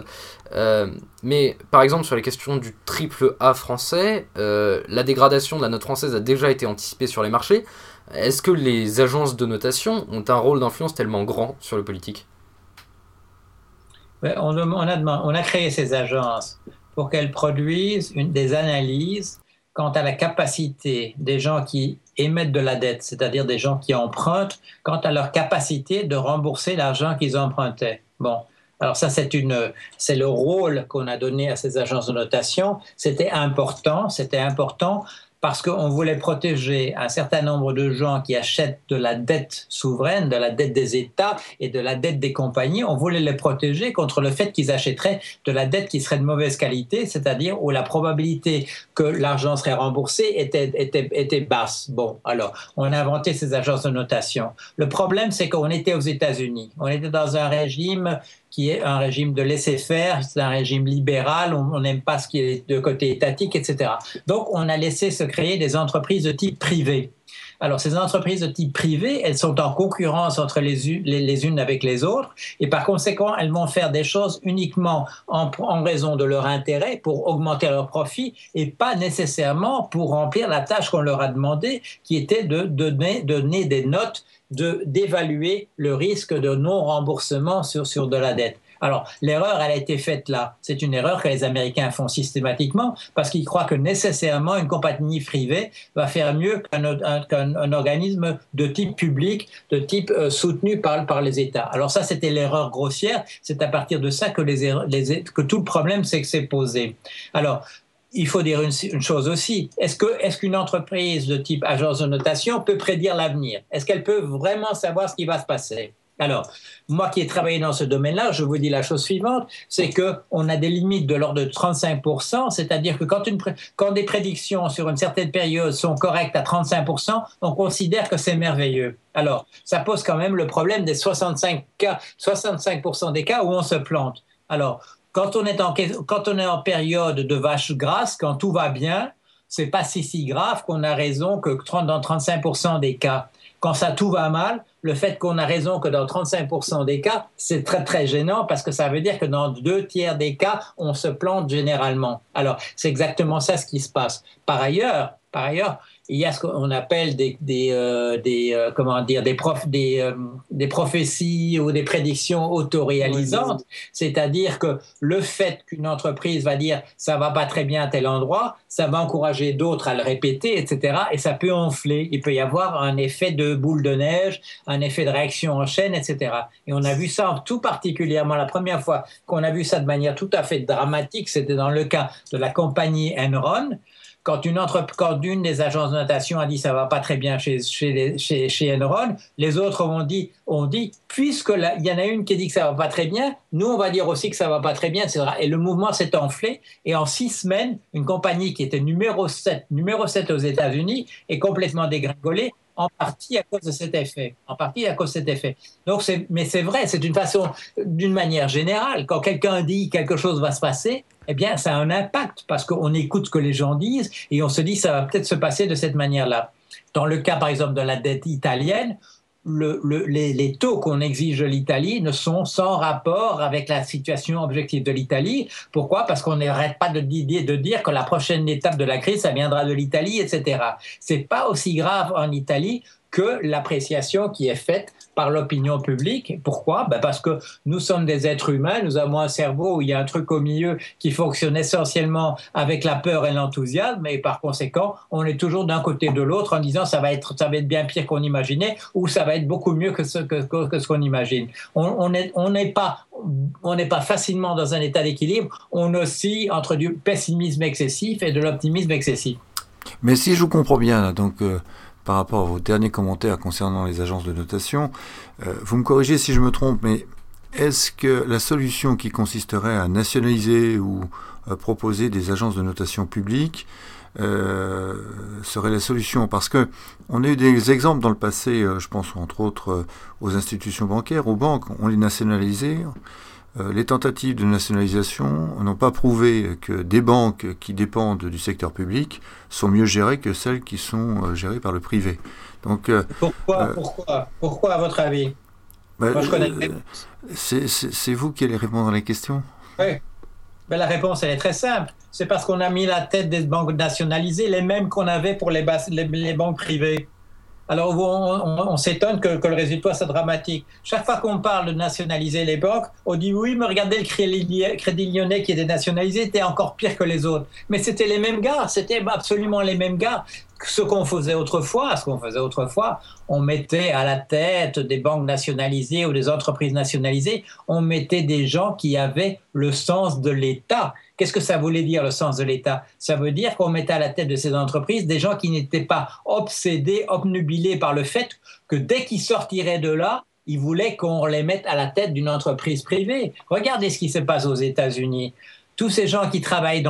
mais par exemple, sur les questions du triple A français, la dégradation de la note française a déjà été anticipée sur les marchés. Est-ce que les agences de notation ont un rôle d'influence tellement grand sur le politique? On, a, on a créé ces agences pour qu'elles produisent une, des analyses quant à la capacité des gens qui émettent de la dette, c'est-à-dire des gens qui empruntent, quant à leur capacité de rembourser l'argent qu'ils empruntaient. Bon. Alors ça, c'est une, c'est le rôle qu'on a donné à ces agences de notation. C'était important, c'était important parce qu'on voulait protéger un certain nombre de gens qui achètent de la dette souveraine, de la dette des États et de la dette des compagnies. On voulait les protéger contre le fait qu'ils achèteraient de la dette qui serait de mauvaise qualité, c'est-à-dire où la probabilité que l'argent serait remboursé était, était, était basse. Bon, alors, on a inventé ces agences de notation. Le problème, c'est qu'on était aux États-Unis. On était dans un régime qui est un régime de laisser-faire, c'est un régime libéral, on n'aime pas ce qui est de côté étatique, etc. Donc on a laissé se créer des entreprises de type privé. Alors, ces entreprises de type privé, elles sont en concurrence entre les, les, unes avec les autres, et par conséquent, elles vont faire des choses uniquement en, raison de leur intérêt pour augmenter leur profit, et pas nécessairement pour remplir la tâche qu'on leur a demandé, qui était de donner des notes, d'évaluer le risque de non-remboursement sur, sur de la dette. Alors, l'erreur, elle a été faite là. C'est une erreur que les Américains font systématiquement parce qu'ils croient que nécessairement une compagnie privée va faire mieux qu'un organisme de type public, de type euh, soutenu par, par les États. Alors ça, c'était l'erreur grossière. C'est à partir de ça que, les, les, que tout le problème s'est posé. Alors, il faut dire une, chose aussi. Est-ce qu'une entreprise de type agence de notation peut prédire l'avenir? Est-ce qu'elle peut vraiment savoir ce qui va se passer? Alors, moi qui ai travaillé dans ce domaine-là, je vous dis la chose suivante, c'est qu'on a des limites de l'ordre de 35%, c'est-à-dire que quand, des prédictions sur une certaine période sont correctes à 35%, on considère que c'est merveilleux. Alors, ça pose quand même le problème des 65, cas, 65 des cas où on se plante. Alors, quand on, est en, période de vache grasse, quand tout va bien, c'est pas si si grave qu'on a raison que dans 35% des cas. Quand ça tout va mal, le fait qu'on a raison que dans 35% des cas, c'est très très gênant parce que ça veut dire que dans deux tiers des cas, on se plante généralement. Alors, c'est exactement ça ce qui se passe. Par ailleurs, par ailleurs, il y a ce qu'on appelle des, des, euh, des euh, comment dire des, prof, des, euh, des prophéties ou des prédictions autoréalisantes, c'est-à-dire que le fait qu'une entreprise va dire ça va pas très bien à tel endroit, ça va encourager d'autres à le répéter, etc. Et ça peut enfler. Il peut y avoir un effet de boule de neige, un effet de réaction en chaîne, etc. Et on a vu ça tout particulièrement la première fois qu'on a vu ça de manière tout à fait dramatique, c'était dans le cas de la compagnie Enron quand une, quand une des agences de notation a dit ça va pas très bien chez, chez, chez, chez Enron, les autres ont dit, ont dit puisque il y en a une qui dit que ça va pas très bien, nous on va dire aussi que ça va pas très bien, etc. Et le mouvement s'est enflé. Et en six semaines, une compagnie qui était numéro 7, numéro 7 aux États-Unis est complètement dégringolée en partie à cause de cet effet. En partie à cause de cet effet. Donc, mais c'est vrai, c'est une façon, d'une manière générale, quand quelqu'un dit quelque chose va se passer, eh bien, ça a un impact parce qu'on écoute ce que les gens disent et on se dit ça va peut-être se passer de cette manière-là. Dans le cas, par exemple, de la dette italienne, le, les, taux qu'on exige de l'Italie ne sont sans rapport avec la situation objective de l'Italie. Pourquoi? Parce qu'on n'arrête pas de, de, dire que la prochaine étape de la crise, ça viendra de l'Italie, etc. C'est pas aussi grave en Italie que l'appréciation qui est faite par l'opinion publique. Pourquoi? Ben Parce que nous sommes des êtres humains, nous avons un cerveau où il y a un truc au milieu qui fonctionne essentiellement avec la peur et l'enthousiasme, et par conséquent, on est toujours d'un côté de l'autre en disant ça va être, ça va être bien pire qu'on imaginait ou ça va être beaucoup mieux que ce que, ce qu'on imagine. On n'est on pas on n'est pas facilement dans un état d'équilibre, on oscille entre du pessimisme excessif et de l'optimisme excessif. Mais si je vous comprends bien, donc euh, par rapport à vos derniers commentaires concernant les agences de notation. Euh, vous me corrigez si je me trompe, mais est-ce que la solution qui consisterait à nationaliser ou proposer des agences de notation publiques euh, serait la solution? Parce que on a eu des exemples dans le passé, euh, je pense entre autres aux institutions bancaires, aux banques, on les nationalisait. Euh, les tentatives de nationalisation n'ont pas prouvé que des banques qui dépendent du secteur public sont mieux gérées que celles qui sont euh, gérées par le privé. Donc, euh, pourquoi, pourquoi, pourquoi, à votre avis? bah, C'est vous qui allez répondre à la question Oui. Ben, la réponse, elle est très simple. C'est parce qu'on a mis la tête des banques nationalisées, les mêmes qu'on avait pour les, les banques privées. Alors on, s'étonne que, le résultat soit dramatique. Chaque fois qu'on parle de nationaliser les banques, on dit oui, mais regardez le Crédit Lyonnais qui était nationalisé, était encore pire que les autres. Mais c'était les mêmes gars, c'était absolument les mêmes gars. Ce qu'on faisait autrefois, ce qu'on faisait autrefois, on mettait à la tête des banques nationalisées ou des entreprises nationalisées, on mettait des gens qui avaient le sens de l'État Qu'est-ce que ça voulait dire le sens de l'État? Ça veut dire qu'on mettait à la tête de ces entreprises des gens qui n'étaient pas obsédés, obnubilés par le fait que dès qu'ils sortiraient de là, ils voulaient qu'on les mette à la tête d'une entreprise privée. Regardez ce qui se passe aux États-Unis tous ces gens qui travaillent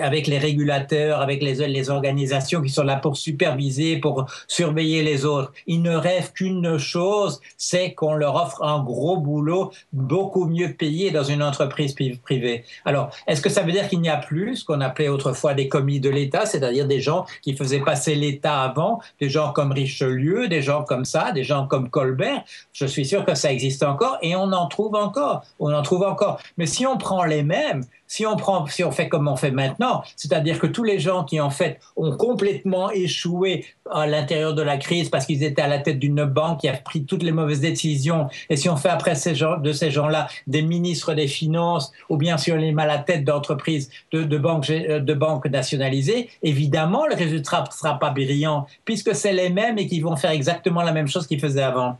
avec les régulateurs, avec les, les organisations qui sont là pour superviser, pour surveiller les autres, ils ne rêvent qu'une chose, c'est qu'on leur offre un gros boulot beaucoup mieux payé dans une entreprise privée. Alors, est-ce que ça veut dire qu'il n'y a plus ce qu'on appelait autrefois des commis de l'État, c'est-à-dire des gens qui faisaient passer l'État avant, des gens comme Richelieu, des gens comme ça, des gens comme Colbert? Je suis sûr que ça existe encore et on en trouve encore. On en trouve encore. Mais si on prend les mêmes, si on prend, si on fait comme on fait maintenant, c'est-à-dire que tous les gens qui en fait ont complètement échoué à l'intérieur de la crise parce qu'ils étaient à la tête d'une banque qui a pris toutes les mauvaises décisions, et si on fait après de ces gens-là des ministres des finances, ou bien si on les met à la tête d'entreprises, de, de, banques, nationalisées, évidemment le résultat ne sera pas brillant puisque c'est les mêmes et qui vont faire exactement la même chose qu'ils faisaient avant.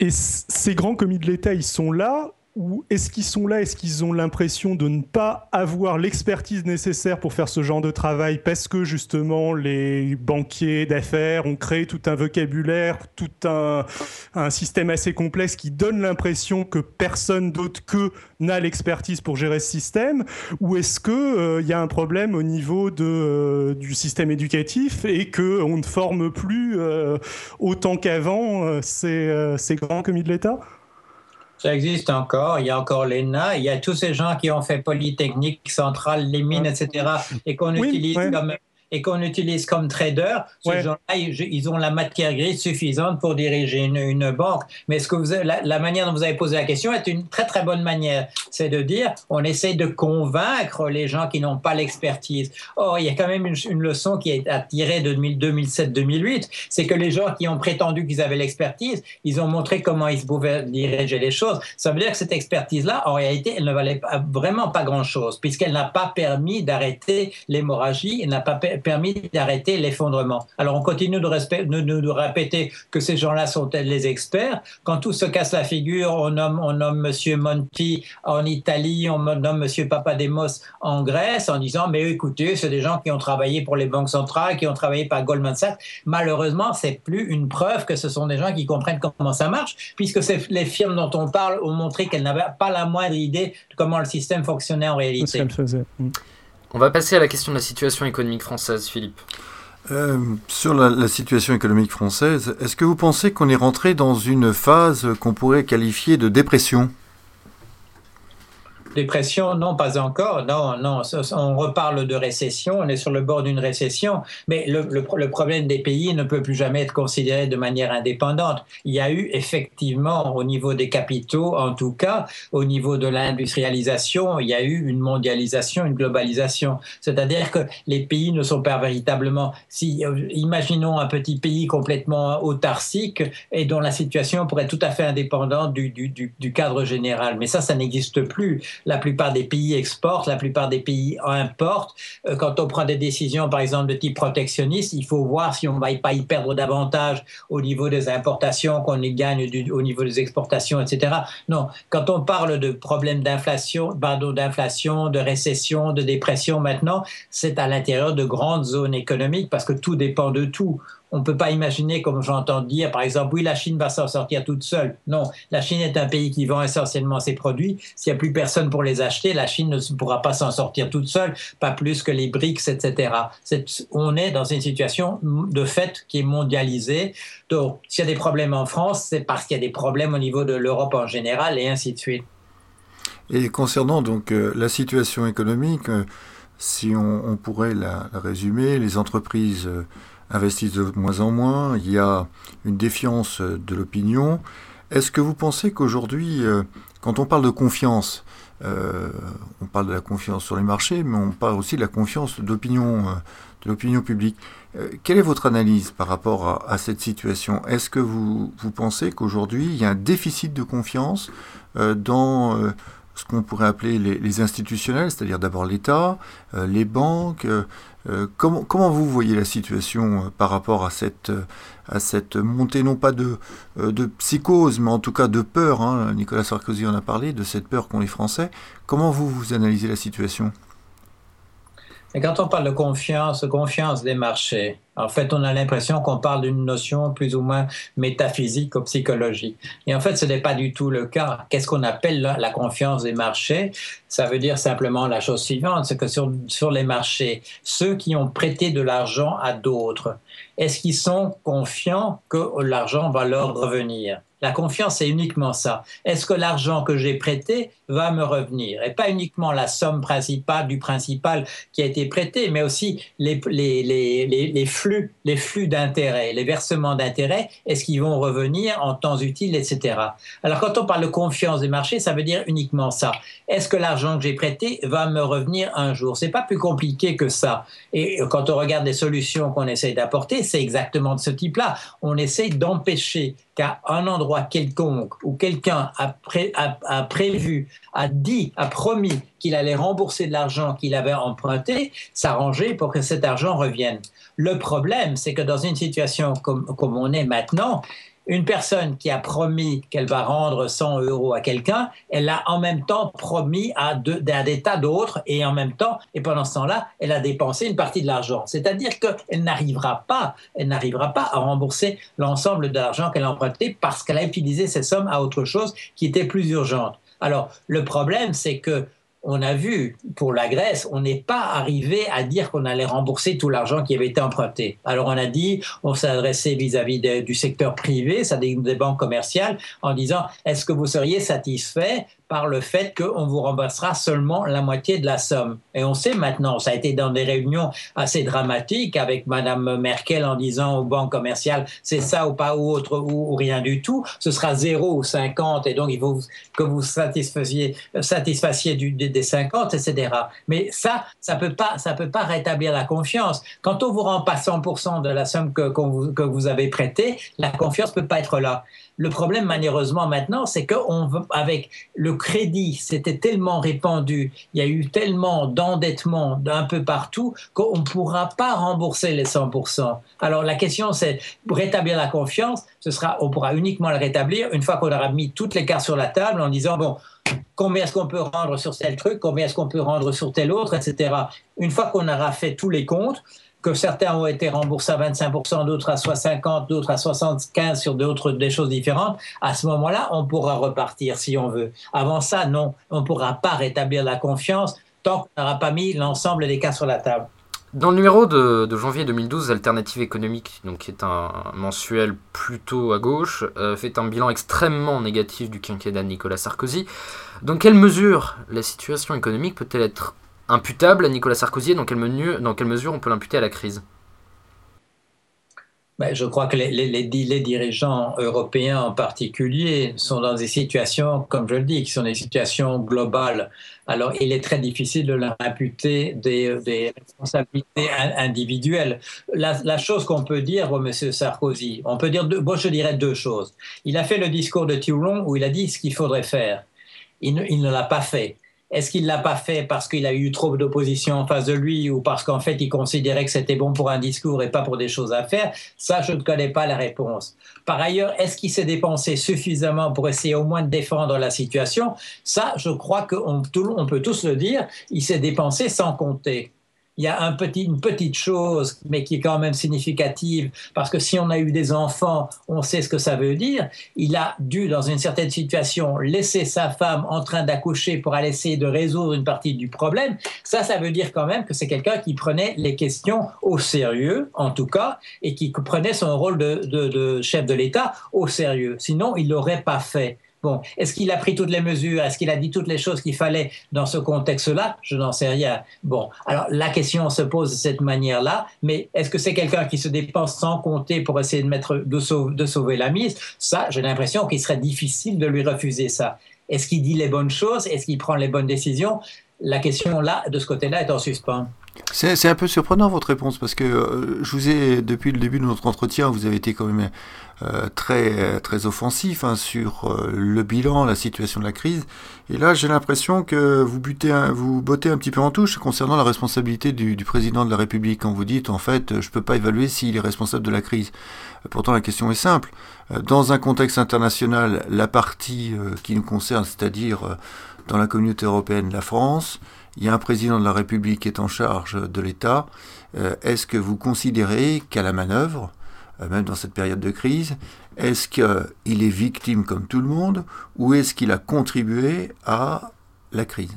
Et ces grands commis de l'État, ils sont là ou est-ce qu'ils sont là? Est-ce qu'ils ont l'impression de ne pas avoir l'expertise nécessaire pour faire ce genre de travail parce que justement les banquiers d'affaires ont créé tout un vocabulaire, tout un, système assez complexe qui donne l'impression que personne d'autre qu'eux n'a l'expertise pour gérer ce système? Ou est-ce qu'il euh, y a un problème au niveau euh, du système éducatif et qu'on ne forme plus euh, autant qu'avant ces grands commis de l'État? Ça existe encore. Il y a encore l'ENA. Il y a tous ces gens qui ont fait Polytechnique, Centrale, les mines, etc. et qu'on utilise comme et qu'on utilise comme trader, ces gens-là, ils, ont la matière grise suffisante pour diriger une, banque. Mais ce que vous la, manière dont vous avez posé la question est une très très bonne manière. C'est de dire, on essaie de convaincre les gens qui n'ont pas l'expertise. Or, il y a quand même une, leçon qui est attirée de 2007-2008, c'est que les gens qui ont prétendu qu'ils avaient l'expertise, ils ont montré comment ils pouvaient diriger les choses. Ça veut dire que cette expertise-là, en réalité, elle ne valait vraiment pas grand-chose, puisqu'elle n'a pas permis d'arrêter l'hémorragie, elle n'a pas permis d'arrêter l'effondrement. Alors on continue de, de, répéter que ces gens-là sont les experts. Quand tout se casse la figure, on nomme, on Monsieur Monti en Italie, on nomme Monsieur Papademos en Grèce en disant mais écoutez, c'est des gens qui ont travaillé pour les banques centrales, qui ont travaillé par Goldman Sachs. Malheureusement, c'est plus une preuve que ce sont des gens qui comprennent comment ça marche, puisque les firmes dont on parle ont montré qu'elles n'avaient pas la moindre idée de comment le système fonctionnait en réalité. On va passer à la question de la situation économique française, Philippe. Euh, sur la, situation économique française, est-ce que vous pensez qu'on est rentré dans une phase qu'on pourrait qualifier de dépression? Dépression, non, pas encore. Non, non, on reparle de récession, on est sur le bord d'une récession, mais le, problème des pays ne peut plus jamais être considéré de manière indépendante. Il y a eu effectivement, au niveau des capitaux, en tout cas, au niveau de l'industrialisation, il y a eu une mondialisation, une globalisation. C'est-à-dire que les pays ne sont pas véritablement. Si, euh, imaginons un petit pays complètement autarcique et dont la situation pourrait être tout à fait indépendante du, du cadre général. Mais ça, ça n'existe plus la plupart des pays exportent, la plupart des pays importent. Euh, quand on prend des décisions, par exemple, de type protectionniste, il faut voir si on ne va pas y perdre davantage au niveau des importations qu'on y gagne au niveau des exportations, etc. Non, quand on parle de problèmes d'inflation, d'inflation, de récession, de dépression maintenant, c'est à l'intérieur de grandes zones économiques parce que tout dépend de tout on ne peut pas imaginer, comme j'entends dire, par exemple, oui, la Chine va s'en sortir toute seule. Non, la Chine est un pays qui vend essentiellement ses produits. S'il n'y a plus personne pour les acheter, la Chine ne pourra pas s'en sortir toute seule, pas plus que les BRICS, etc. on est dans une situation de fait qui est mondialisée. Donc, s'il y a des problèmes en France, c'est parce qu'il y a des problèmes au niveau de l'Europe en général et ainsi de suite. Et concernant donc euh, la situation économique, euh, si on, pourrait la, résumer, les entreprises euh, investissent de moins en moins, il y a une défiance de l'opinion. Est-ce que vous pensez qu'aujourd'hui, euh, quand on parle de confiance, euh, on parle de la confiance sur les marchés, mais on parle aussi de la confiance d'opinion, euh, de l'opinion publique. quelle est votre analyse par rapport à, cette situation? Est-ce que vous, vous pensez qu'aujourd'hui, il y a un déficit de confiance dans ce qu'on pourrait appeler les, institutionnels, c'est-à-dire d'abord l'État, les banques, euh, comment, comment, vous voyez la situation euh, par rapport à cette, euh, montée, non pas de, de psychose, mais en tout cas de peur hein, Nicolas Sarkozy en a parlé, de cette peur qu'ont les Français. Comment vous analysez la situation? Et quand on parle de confiance, confiance des marchés, en fait, on a l'impression qu'on parle d'une notion plus ou moins métaphysique ou psychologique. Et en fait, ce n'est pas du tout le cas. Qu'est-ce qu'on appelle la confiance des marchés? Ça veut dire simplement la chose suivante, c'est que sur, sur les marchés, ceux qui ont prêté de l'argent à d'autres, est-ce qu'ils sont confiants que l'argent va leur revenir? La confiance, c'est uniquement ça. Est-ce que l'argent que j'ai prêté va me revenir? Et pas uniquement la somme principale du principal qui a été prêté, mais aussi les, les, les, les flux, les flux d'intérêt, les versements d'intérêt, est-ce qu'ils vont revenir en temps utile, etc. Alors quand on parle de confiance des marchés, ça veut dire uniquement ça. Est-ce que l'argent que j'ai prêté va me revenir un jour? C'est pas plus compliqué que ça. Et quand on regarde les solutions qu'on essaye d'apporter, c'est exactement de ce type-là. On essaye d'empêcher qu'à un endroit quelconque où quelqu'un a, prévu, a dit, a promis qu'il allait rembourser de l'argent qu'il avait emprunté, s'arranger pour que cet argent revienne. Le problème, c'est que dans une situation comme on est maintenant, une personne qui a promis qu'elle va rendre 100 euros à quelqu'un, elle a en même temps promis à, des tas d'autres et en même temps, et pendant ce temps-là, elle a dépensé une partie de l'argent. C'est-à-dire qu'elle n'arrivera pas, elle n'arrivera pas à rembourser l'ensemble de l'argent qu'elle a emprunté parce qu'elle a utilisé ces sommes à autre chose qui était plus urgente. Alors, le problème, c'est que on a vu pour la Grèce, on n'est pas arrivé à dire qu'on allait rembourser tout l'argent qui avait été emprunté. Alors on a dit, on s'est adressé vis-à-vis du secteur privé, des, des banques commerciales, en disant, est-ce que vous seriez satisfait par le fait qu'on vous remboursera seulement la moitié de la somme. Et on sait maintenant, ça a été dans des réunions assez dramatiques avec Madame Merkel en disant aux banques commerciales, c'est ça ou pas ou autre ou, rien du tout, ce sera 0 ou 50 et donc il faut que vous satisfassiez, satisfassiez du, des 50, etc. Mais ça, ça peut pas, ça peut pas rétablir la confiance. Quand on vous rend pas 100% de la somme que, que vous avez prêtée, la confiance peut pas être là. Le problème, malheureusement, maintenant, c'est qu'avec le crédit, c'était tellement répandu, il y a eu tellement d'endettement d'un peu partout qu'on ne pourra pas rembourser les 100%. Alors la question, c'est rétablir la confiance, ce sera, on pourra uniquement la rétablir une fois qu'on aura mis toutes les cartes sur la table en disant, bon, combien est-ce qu'on peut rendre sur tel truc, combien est-ce qu'on peut rendre sur tel autre, etc. Une fois qu'on aura fait tous les comptes, que certains ont été remboursés à 25%, d'autres à 60, d'autres à 75 sur d'autres des choses différentes, à ce moment-là, on pourra repartir si on veut. Avant ça, non, on ne pourra pas rétablir la confiance tant qu'on n'aura pas mis l'ensemble des cas sur la table. Dans le numéro de, janvier 2012, Alternative économique, donc qui est un mensuel plutôt à gauche, euh, fait un bilan extrêmement négatif du quinquennat de Nicolas Sarkozy. Dans quelle mesure la situation économique peut-elle être imputable à Nicolas Sarkozy dans quelle, dans quelle mesure on peut l'imputer à la crise ben, je crois que les, dirigeants européens en particulier sont dans des situations, comme je le dis, qui sont des situations globales. Alors, il est très difficile de leur imputer des, responsabilités individuelles. La, chose qu'on peut dire, M. Sarkozy, on peut dire, deux, je dirais deux choses. Il a fait le discours de Toulon où il a dit ce qu'il faudrait faire. Il ne l'a pas fait. Est-ce qu'il ne l'a pas fait parce qu'il a eu trop d'opposition en face de lui ou parce qu'en fait il considérait que c'était bon pour un discours et pas pour des choses à faire? Ça, je ne connais pas la réponse. Par ailleurs, est-ce qu'il s'est dépensé suffisamment pour essayer au moins de défendre la situation? Ça, je crois qu'on on peut tous le dire, il s'est dépensé sans compter il y a une petite chose, mais qui est quand même significative, parce que si on a eu des enfants, on sait ce que ça veut dire. Il a dû, dans une certaine situation, laisser sa femme en train d'accoucher pour aller essayer de résoudre une partie du problème. Ça, ça veut dire quand même que c'est quelqu'un qui prenait les questions au sérieux, en tout cas, et qui prenait son rôle de, de chef de l'État au sérieux. Sinon, il l'aurait pas fait. Bon, est-ce qu'il a pris toutes les mesures? Est-ce qu'il a dit toutes les choses qu'il fallait dans ce contexte-là? Je n'en sais rien. Bon, alors la question se pose de cette manière-là, mais est-ce que c'est quelqu'un qui se dépense sans compter pour essayer de, mettre, de, sauver, de sauver la mise? Ça, j'ai l'impression qu'il serait difficile de lui refuser ça. Est-ce qu'il dit les bonnes choses? Est-ce qu'il prend les bonnes décisions? La question là, de ce côté-là, est en suspens. C'est un peu surprenant votre réponse parce que euh, je vous ai, depuis le début de notre entretien, vous avez été quand même très, très offensif hein, sur euh, le bilan, la situation de la crise. Et là, j'ai l'impression que vous, butez vous bottez un petit peu en touche concernant la responsabilité du, du président de la République quand vous dites en fait, je ne peux pas évaluer s'il est responsable de la crise. Pourtant, la question est simple. Dans un contexte international, la partie qui nous concerne, c'est-à-dire dans la communauté européenne, la France, il y a un président de la République qui est en charge de l'État. Est-ce que vous considérez qu'à la manœuvre, même dans cette période de crise, est-ce qu'il est victime comme tout le monde ou est-ce qu'il a contribué à la crise?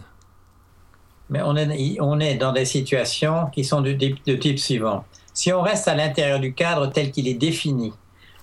Mais on est dans des situations qui sont de type suivant. Si on reste à l'intérieur du cadre tel qu'il est défini,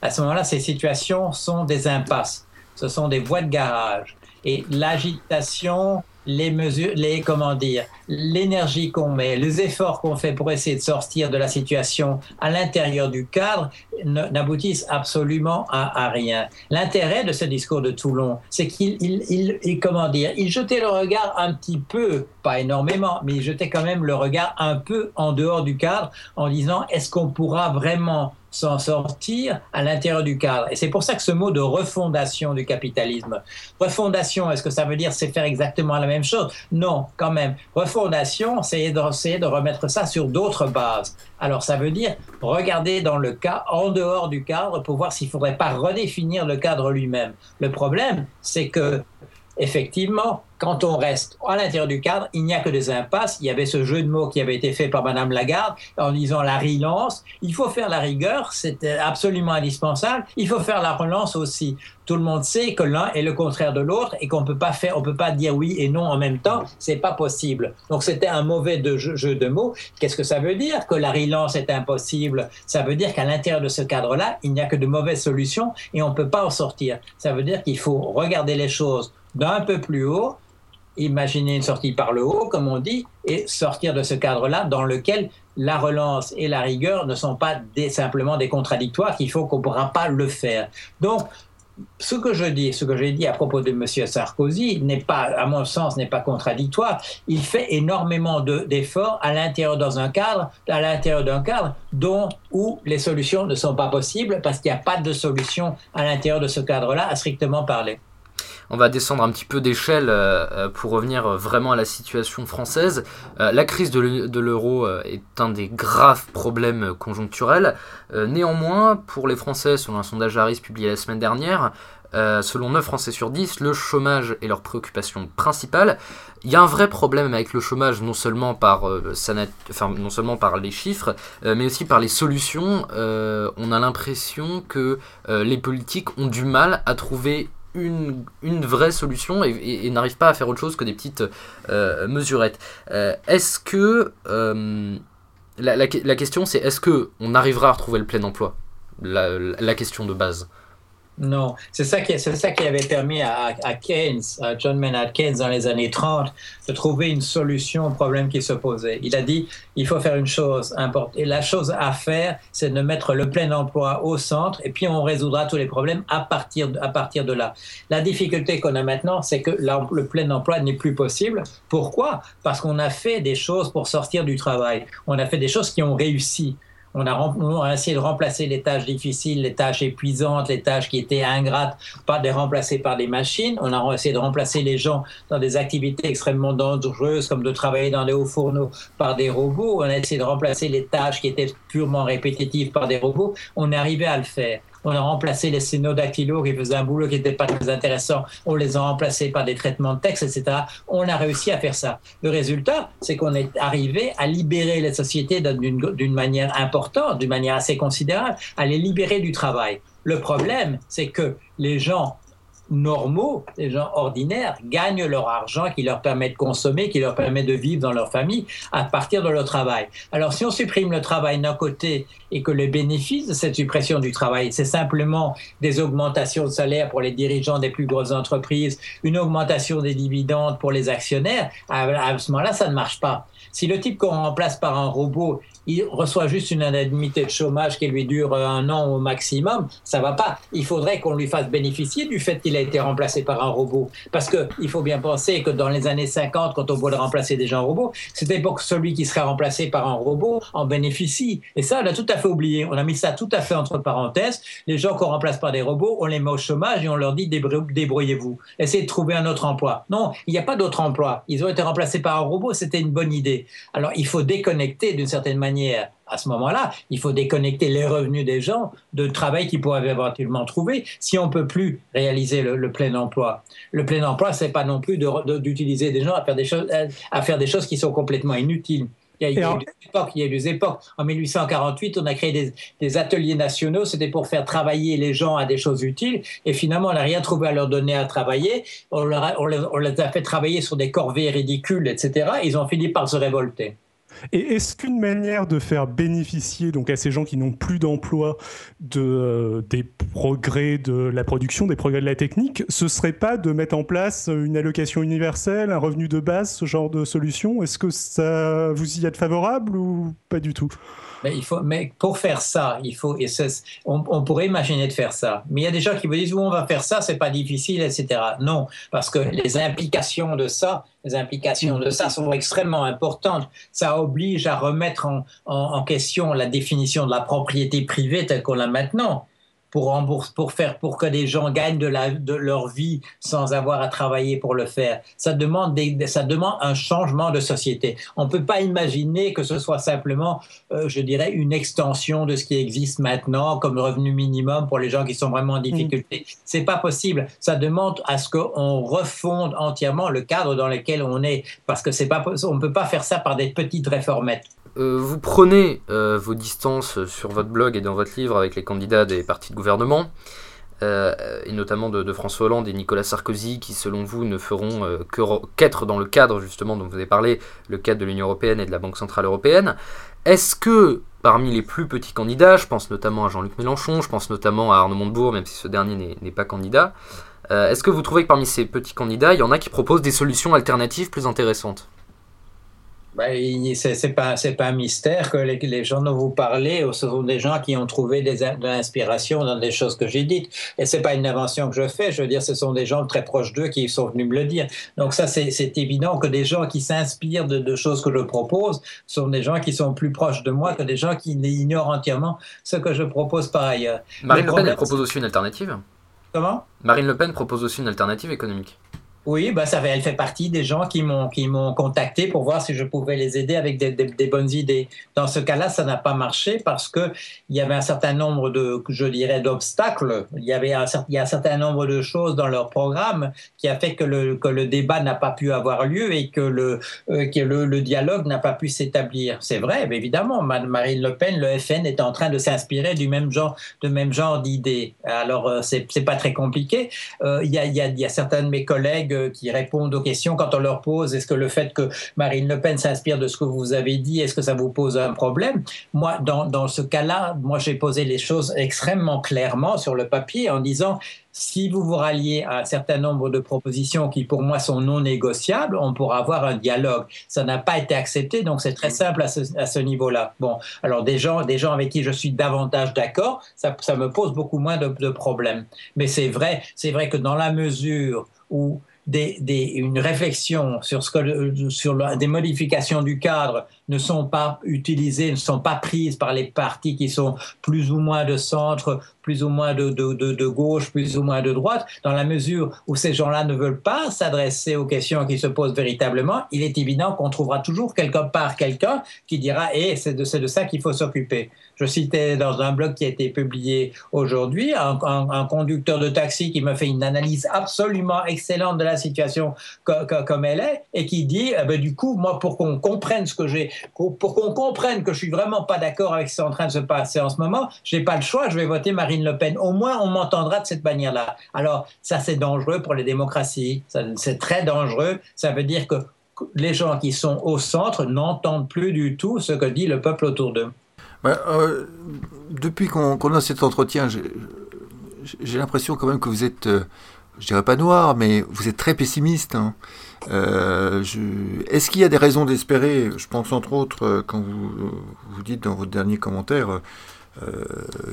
à ce moment-là, ces situations sont des impasses, ce sont des voies de garage. Et l'agitation les mesures, les comment dire, l'énergie qu'on met, les efforts qu'on fait pour essayer de sortir de la situation à l'intérieur du cadre n'aboutissent absolument à, rien. L'intérêt de ce discours de Toulon, c'est qu'il, il, comment dire, il jetait le regard un petit peu, pas énormément, mais il jetait quand même le regard un peu en dehors du cadre en disant est-ce qu'on pourra vraiment s'en sortir à l'intérieur du cadre. Et c'est pour ça que ce mot de refondation du capitalisme, refondation, est-ce que ça veut dire c'est faire exactement la même chose? Non, quand même. Refondation, c'est essayer de remettre ça sur d'autres bases. Alors ça veut dire regarder dans le cas, en dehors du cadre, pour voir s'il ne faudrait pas redéfinir le cadre lui-même. Le problème, c'est que effectivement, quand on reste à l'intérieur du cadre, il n'y a que des impasses. Il y avait ce jeu de mots qui avait été fait par Madame Lagarde en disant la relance. Il faut faire la rigueur, c'est absolument indispensable. Il faut faire la relance aussi. Tout le monde sait que l'un est le contraire de l'autre et qu'on peut pas faire, on peut pas dire oui et non en même temps. C'est pas possible. Donc c'était un mauvais jeu, de mots. Qu'est-ce que ça veut dire? Que la relance est impossible Ça veut dire qu'à l'intérieur de ce cadre-là, il n'y a que de mauvaises solutions et on peut pas en sortir. Ça veut dire qu'il faut regarder les choses d'un peu plus haut imaginer une sortie par le haut, comme on dit, et sortir de ce cadre-là dans lequel la relance et la rigueur ne sont pas simplement des contradictoires, qu'il faut qu'on ne pourra pas le faire. Donc, ce que je dis, ce que j'ai dit à propos de M. Sarkozy n'est pas, à mon sens, n'est pas contradictoire. Il fait énormément d'efforts à l'intérieur dans un cadre, à l'intérieur d'un cadre dont où les solutions ne sont pas possibles parce qu'il n'y a pas de solution à l'intérieur de ce cadre-là à strictement parler on va descendre un petit peu d'échelle euh, euh, pour revenir vraiment à la situation française. Euh, la crise de l'euro est un des graves problèmes conjoncturels. néanmoins, pour les Français, selon un sondage Harris publié la semaine dernière, selon 9 Français sur 10, le chômage est leur préoccupation principale. Il y a un vrai problème avec le chômage, non seulement par, non seulement par les chiffres, mais aussi par les solutions. on a l'impression que les politiques ont du mal à trouver une, une, vraie solution et, n'arrive pas à faire autre chose que des petites euh, mesurettes. Euh, est-ce que euh, la, la, la, question c'est est-ce que on arrivera à retrouver le plein emploi? La, la question de base. Non, c'est ça, qui, c'est ça qui avait permis à, Keynes, à John Maynard Keynes dans les années 30, de trouver une solution au problème qui se posait. Il a dit, il faut faire une chose importante. Et la chose à faire, c'est de mettre le plein emploi au centre, et puis on résoudra tous les problèmes à partir à partir de là. La difficulté qu'on a maintenant, c'est que le plein emploi n'est plus possible. Pourquoi? Parce qu'on a fait des choses pour sortir du travail. On a fait des choses qui ont réussi. On a, essayé de remplacer les tâches difficiles, les tâches épuisantes, les tâches qui étaient ingrates, pas de les remplacer par des machines. On a essayé de remplacer les gens dans des activités extrêmement dangereuses, comme de travailler dans les hauts fourneaux, par des robots. On a essayé de remplacer les tâches qui étaient purement répétitives par des robots. On est arrivé à le faire. On a remplacé les sénodactylos qui faisaient un boulot qui n'était pas très intéressant. On les a remplacés par des traitements de texte, etc. On a réussi à faire ça. Le résultat, c'est qu'on est arrivé à libérer les sociétés d'une manière importante, d'une manière assez considérable, à les libérer du travail. Le problème, c'est que les gens normaux, les gens ordinaires, gagnent leur argent qui leur permet de consommer, qui leur permet de vivre dans leur famille à partir de leur travail. Alors si on supprime le travail d'un côté et que les bénéfices de cette suppression du travail, c'est simplement des augmentations de salaire pour les dirigeants des plus grosses entreprises, une augmentation des dividendes pour les actionnaires, à ce moment-là, ça ne marche pas. Si le type qu'on remplace par un robot, il reçoit juste une indemnité de chômage qui lui dure un an au maximum, ça va pas. Il faudrait qu'on lui fasse bénéficier du fait qu'il a été remplacé par un robot. Parce qu'il faut bien penser que dans les années 50, quand on voulait remplacer des gens robots, c'était pour que celui qui serait remplacé par un robot en bénéficie. Et ça, on a tout à fait oublié. On a mis ça tout à fait entre parenthèses. Les gens qu'on remplace par des robots, on les met au chômage et on leur dit débrouillez-vous. Essayez de trouver un autre emploi. Non, il n'y a pas d'autre emploi. Ils ont été remplacés par un robot, c'était une bonne idée. Alors il faut déconnecter d'une certaine manière à ce moment-là, il faut déconnecter les revenus des gens de travail qu'ils pourraient éventuellement trouver si on ne peut plus réaliser le, plein emploi. Le plein emploi, c'est pas non plus d'utiliser des gens à faire des, choses, à faire des choses qui sont complètement inutiles. Il y, a, eu des époques, il y a eu des époques. En 1848, on a créé des, ateliers nationaux, c'était pour faire travailler les gens à des choses utiles. Et finalement, on n'a rien trouvé à leur donner à travailler. On, on, les a fait travailler sur des corvées ridicules, etc. Ils ont fini par se révolter. Et est-ce qu'une manière de faire bénéficier donc à ces gens qui n'ont plus d'emploi de, euh, des progrès de la production, des progrès de la technique, ce serait pas de mettre en place une allocation universelle, un revenu de base, ce genre de solution? Est-ce que ça vous y êtes favorable ou pas du tout? Mais, il faut, mais pour faire ça, il faut, et on, on, pourrait imaginer de faire ça. Mais il y a des gens qui vous disent, où on va faire ça, c'est pas difficile, etc. Non, parce que les implications de ça, les implications de ça sont extrêmement importantes. Ça oblige à remettre en, question la définition de la propriété privée telle qu'on l'a maintenant pour, pour faire pour que des gens gagnent de, la, de leur vie sans avoir à travailler pour le faire. Ça demande, des, ça demande un changement de société. On ne peut pas imaginer que ce soit simplement, euh, je dirais, une extension de ce qui existe maintenant comme revenu minimum pour les gens qui sont vraiment en difficulté. Ce C'est pas possible. Ça demande à ce qu'on refonde entièrement le cadre dans lequel on est, parce que c'est pas, on ne peut pas faire ça par des petites réformettes. Euh, vous prenez euh, vos distances sur votre blog et dans votre livre avec les candidats des partis de gouvernement, euh, et notamment de, François Hollande et Nicolas Sarkozy, qui selon vous ne feront qu'être dans le cadre justement dont vous avez parlé, le cadre de l'Union européenne et de la Banque centrale européenne. Est-ce que parmi les plus petits candidats, je pense notamment à Jean-Luc Mélenchon, je pense notamment à Arnaud Montebourg, même si ce dernier n'est pas candidat, est-ce que vous trouvez que parmi ces petits candidats, il y en a qui proposent des solutions alternatives plus intéressantes? Ben, c'est pas c'est pas un mystère que les, gens dont vous parlez ce sont des gens qui ont trouvé des, de l'inspiration dans des choses que j'ai dites. Et c'est pas une invention que je fais. Je veux dire ce sont des gens très proches d'eux qui sont venus me le dire. Donc ça c'est évident que des gens qui s'inspirent de, de, choses que je propose sont des gens qui sont plus proches de moi que des gens qui ignorent entièrement ce que je propose par ailleurs. Marine Le Pen elle propose aussi une alternative. Comment? Marine Le Pen propose aussi une alternative économique oui, bah ça, elle fait partie des gens qui m'ont qui m'ont contacté pour voir si je pouvais les aider avec des, des, bonnes idées. Dans ce cas-là, ça n'a pas marché parce que il y avait un certain nombre de, je dirais, d'obstacles. Il y avait un, il y a un certain nombre de choses dans leur programme qui a fait que le que le débat n'a pas pu avoir lieu et que le euh, que le, le, dialogue n'a pas pu s'établir. C'est vrai, évidemment, Marine Le Pen, le FN est en train de s'inspirer du même genre de même genre d'idées. Alors euh, c'est c'est pas très compliqué. Euh, il y a il y a, y a certains de mes collègues qui répondent aux questions quand on leur pose est-ce que le fait que Marine Le Pen s'inspire de ce que vous avez dit, est-ce que ça vous pose un problème? Moi, dans, dans ce cas-là, moi j'ai posé les choses extrêmement clairement sur le papier en disant si vous vous ralliez à un certain nombre de propositions qui pour moi sont non négociables, on pourra avoir un dialogue. Ça n'a pas été accepté, donc c'est très simple à ce, ce niveau-là. Bon, alors des gens, des gens avec qui je suis davantage d'accord, ça, ça, me pose beaucoup moins de, de problèmes. Mais c'est vrai, c'est vrai que dans la mesure où une réflexion sur, ce que, sur des modifications du cadre ne sont pas utilisées, ne sont pas prises par les partis qui sont plus ou moins de centre, plus ou moins de, de, de, gauche, plus ou moins de droite, dans la mesure où ces gens-là ne veulent pas s'adresser aux questions qui se posent véritablement, il est évident qu'on trouvera toujours quelque part quelqu'un qui dira Eh, c'est de, de ça qu'il faut s'occuper. Je citais dans un blog qui a été publié aujourd'hui un, conducteur de taxi qui me fait une analyse absolument excellente de la situation comme elle est et qui dit eh ben, du coup, moi, pour qu'on comprenne ce que j'ai pour, qu'on comprenne que je suis vraiment pas d'accord avec ce qui est en train de se passer en ce moment, je n'ai pas le choix, je vais voter Marine Le Pen. Au moins, on m'entendra de cette manière-là. Alors, ça, c'est dangereux pour les démocraties. C'est très dangereux. Ça veut dire que les gens qui sont au centre n'entendent plus du tout ce que dit le peuple autour d'eux. Euh, depuis qu'on a cet entretien, j'ai l'impression quand même que vous êtes, euh, je dirais pas noir, mais vous êtes très pessimiste. Hein. Euh, est-ce qu'il y a des raisons d'espérer Je pense entre autres, quand vous, vous dites dans votre dernier commentaire,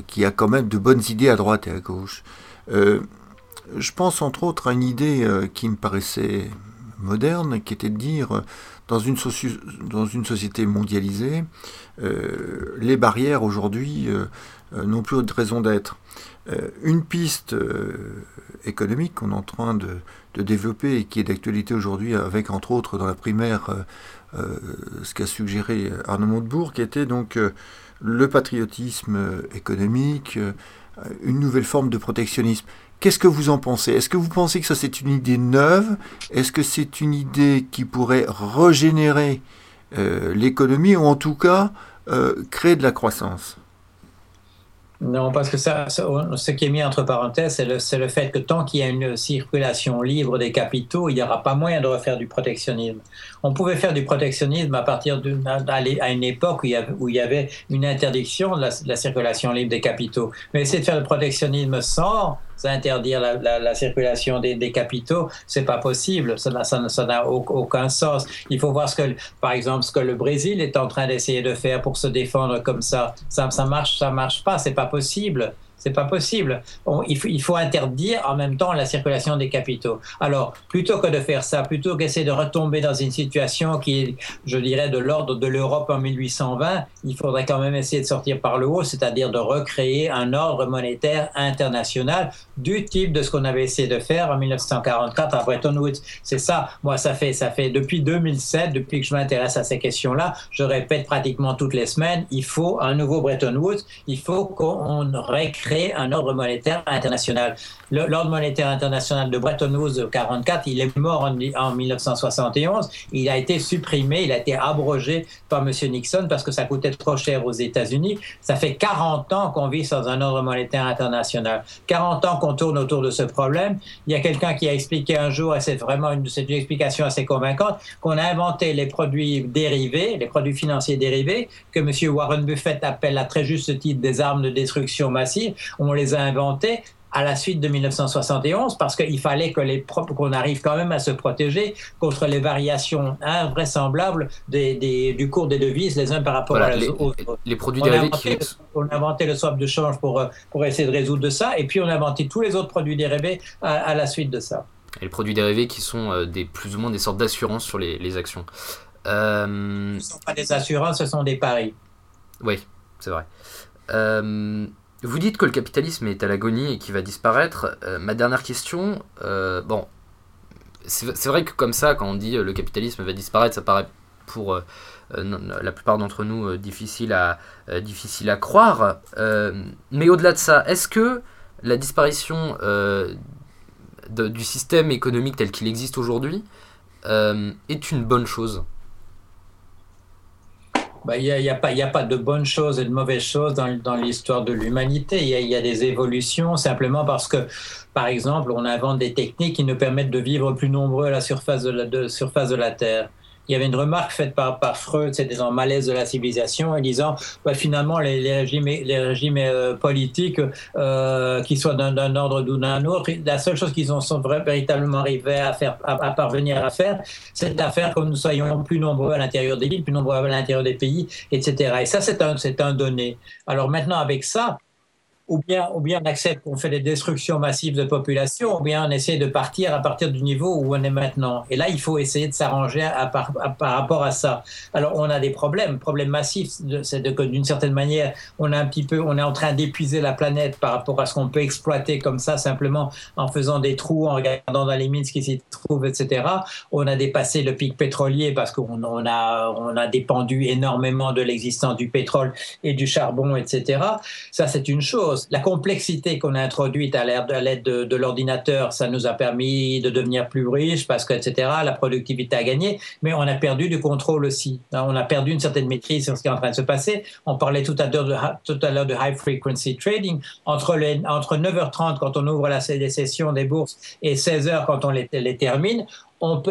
qu'il y a quand même de bonnes idées à droite et à gauche. je pense entre autres à une idée qui me paraissait moderne, qui était de dire, dans une, société mondialisée, les barrières aujourd'hui n'ont plus de raison d'être. une piste économique qu'on est en train de, de, développer et qui est d'actualité aujourd'hui avec, entre autres, dans la primaire, ce qu'a suggéré Arnaud Montebourg, qui était donc le patriotisme économique, une nouvelle forme de protectionnisme. Qu'est-ce que vous en pensez? Est-ce que vous pensez que ça c'est une idée neuve? Est-ce que c'est une idée qui pourrait régénérer euh, l'économie ou en tout cas euh, créer de la croissance? Non, parce que ça, ce qui est mis entre parenthèses, c'est le, le, fait que tant qu'il y a une circulation libre des capitaux, il n'y aura pas moyen de refaire du protectionnisme. On pouvait faire du protectionnisme à partir d'une à une époque où il, y avait, une interdiction de la, circulation libre des capitaux. Mais essayer de faire le protectionnisme sans interdire la, circulation des, capitaux, c'est pas possible. Ça n'a aucun sens. Il faut voir ce que, par exemple, ce que le Brésil est en train d'essayer de faire pour se défendre comme ça. Ça, ça marche, ça marche pas. C'est pas possible. C'est pas possible. il, faut, interdire en même temps la circulation des capitaux. Alors, plutôt que de faire ça, plutôt qu'essayer de retomber dans une situation qui est, je dirais, de l'ordre de l'Europe en 1820, il faudrait quand même essayer de sortir par le haut, c'est-à-dire de recréer un ordre monétaire international du type de ce qu'on avait essayé de faire en 1944 à Bretton Woods. C'est ça. Moi, ça fait, ça fait depuis 2007, depuis que je m'intéresse à ces questions-là, je répète pratiquement toutes les semaines, il faut un nouveau Bretton Woods, il faut qu'on recrée un ordre monétaire international. L'ordre monétaire international de Bretton Woods 44, il est mort en, 1971. Il a été supprimé, il a été abrogé par M. Nixon parce que ça coûtait trop cher aux États-Unis. Ça fait 40 ans qu'on vit sans un ordre monétaire international. 40 ans qu'on tourne autour de ce problème. Il y a quelqu'un qui a expliqué un jour, et c'est vraiment une, une explication assez convaincante, qu'on a inventé les produits dérivés, les produits financiers dérivés, que M. Warren Buffett appelle à très juste titre des armes de destruction massive on les a inventés à la suite de 1971 parce qu'il fallait que les qu'on arrive quand même à se protéger contre les variations invraisemblables des, du cours des devises les uns par rapport à les, autres. Les produits dérivés qui... On a inventé le swap de change pour, pour essayer de résoudre ça et puis on a inventé tous les autres produits dérivés à, la suite de ça. Et les produits dérivés qui sont euh, des, plus ou moins des sortes d'assurances sur les, les actions. Euh... Ce ne sont pas des assurances, ce sont des paris. Oui, c'est vrai. Euh... Vous dites que le capitalisme est à l'agonie et qu'il va disparaître. Euh, ma dernière question, euh, bon, c'est vrai que comme ça, quand on dit euh, le capitalisme va disparaître, ça paraît pour la plupart d'entre nous difficile, à, difficile à croire. mais au-delà de ça, est-ce que la disparition du système économique tel qu'il existe aujourd'hui est une bonne chose? Il n'y a, a, pas, de bonnes choses et de mauvaises choses dans, dans l'histoire de l'humanité. Il y, a des évolutions simplement parce que, par exemple, on invente des techniques qui nous permettent de vivre plus nombreux à la surface de la, surface de la Terre il y avait une remarque faite par, par Freud, c'était en malaise de la civilisation, en disant bah, finalement les, régimes, les régimes euh, politiques, euh, qui soient d'un ordre ou d'un autre, la seule chose qu'ils ont sont véritablement arrivés à faire, à, parvenir à faire, c'est à faire que nous soyons plus nombreux à l'intérieur des villes, plus nombreux à l'intérieur des pays, etc. Et ça, c'est un, un donné. Alors maintenant, avec ça, ou bien, ou bien on accepte qu'on fait des destructions massives de population, ou bien on essaie de partir à partir du niveau où on est maintenant. Et là, il faut essayer de s'arranger par, rapport à ça. Alors, on a des problèmes, problèmes massifs, c'est que d'une certaine manière, on a un petit peu, on est en train d'épuiser la planète par rapport à ce qu'on peut exploiter comme ça, simplement en faisant des trous, en regardant dans les mines ce qui s'y trouve, etc. On a dépassé le pic pétrolier parce qu'on on a, on a dépendu énormément de l'existence du pétrole et du charbon, etc. Ça, c'est une chose. La complexité qu'on a introduite à l'aide de, l'ordinateur, ça nous a permis de devenir plus riches parce que, etc., la productivité a gagné, mais on a perdu du contrôle aussi. Hein, on a perdu une certaine maîtrise sur ce qui est en train de se passer. On parlait tout à l'heure de, high frequency trading. Entre, les, entre 9h30 quand on ouvre les sessions des bourses et 16h quand on les termine,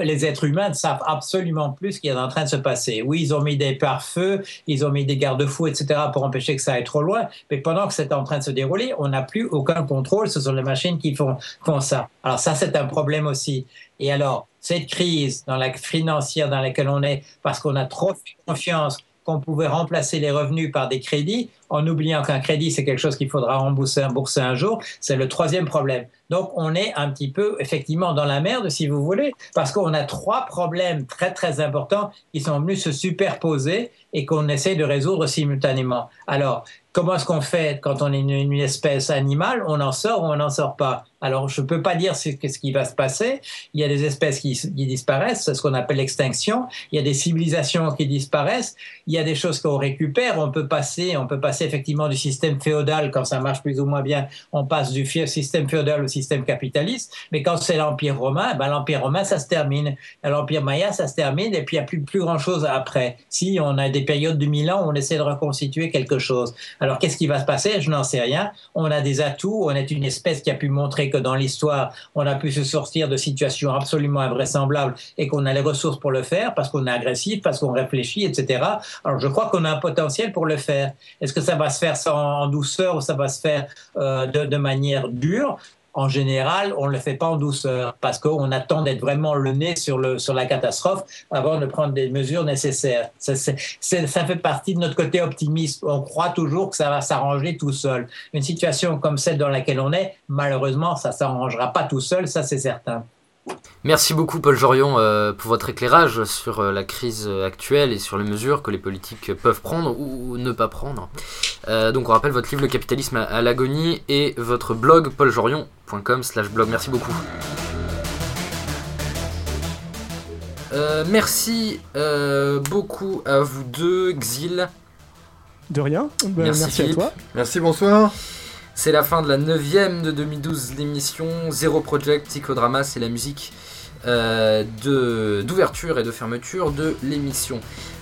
les êtres humains ne savent absolument plus ce qui est en train de se passer. Oui, ils ont mis des pare-feux, ils ont mis des garde-fous, etc., pour empêcher que ça aille trop loin, mais pendant que c'est en train de se dérouler, on n'a plus aucun contrôle, ce sont les machines qui font, font ça. Alors ça, c'est un problème aussi. Et alors, cette crise dans la financière dans laquelle on est, parce qu'on a trop confiance qu'on pouvait remplacer les revenus par des crédits, en oubliant qu'un crédit, c'est quelque chose qu'il faudra rembourser, un jour, c'est le troisième problème. Donc on est un petit peu effectivement dans la merde, si vous voulez, parce qu'on a trois problèmes très très importants qui sont venus se superposer et qu'on essaie de résoudre simultanément. Alors, comment est-ce qu'on fait quand on est une, espèce animale? On en sort ou on n'en sort pas? Alors, je ne peux pas dire ce, qui va se passer. Il y a des espèces qui, disparaissent, c'est ce qu'on appelle l'extinction. Il y a des civilisations qui disparaissent. Il y a des choses qu'on récupère. On peut passer, on peut passer effectivement du système féodal quand ça marche plus ou moins bien. On passe du système féodal au système capitaliste. Mais quand c'est l'empire romain, ben l'empire romain ça se termine. L'empire maya ça se termine et puis il n'y a plus plus grand chose après. Si on a des périodes de mille ans on essaie de reconstituer quelque chose. Alors qu'est-ce qui va se passer? Je n'en sais rien. On a des atouts. On est une espèce qui a pu montrer que dans l'histoire, on a pu se sortir de situations absolument invraisemblables et qu'on a les ressources pour le faire parce qu'on est agressif, parce qu'on réfléchit, etc. Alors je crois qu'on a un potentiel pour le faire. Est-ce que ça va se faire en douceur ou ça va se faire euh, de manière dure? En général, on ne le fait pas en douceur parce qu'on attend d'être vraiment le nez sur, la catastrophe avant de prendre des mesures nécessaires. Ça, ça fait partie de notre côté optimiste. On croit toujours que ça va s'arranger tout seul. Une situation comme celle dans laquelle on est, malheureusement, ça ne s'arrangera pas tout seul, ça c'est certain. Merci beaucoup Paul Jorion euh, pour votre éclairage sur euh, la crise actuelle et sur les mesures que les politiques peuvent prendre ou ne pas prendre. Euh, donc on rappelle votre livre Le capitalisme à, l'agonie et votre blog pauljorion.com slash blog. Merci beaucoup. merci beaucoup à vous deux, Xil. De rien. Ben, merci, merci à toi. Merci, bonsoir. C'est la fin de la 9ème de 2012, l'émission Zero Project Psychodrama, c'est la musique euh, d'ouverture et de fermeture de l'émission.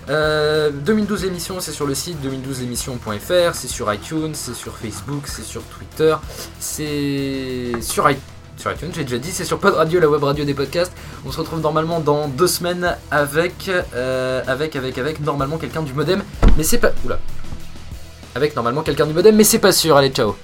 2012 euh, émissions, c'est sur le site 2012émissions.fr, c'est sur iTunes, c'est sur Facebook, c'est sur Twitter, c'est sur, iTunes, j'ai déjà dit, c'est sur Pod Radio, la web radio des podcasts. On se retrouve normalement dans deux semaines avec, euh, avec, avec, avec normalement quelqu'un du modem, mais c'est pas. Oula. Avec normalement quelqu'un du modem, mais c'est pas sûr. Allez, ciao.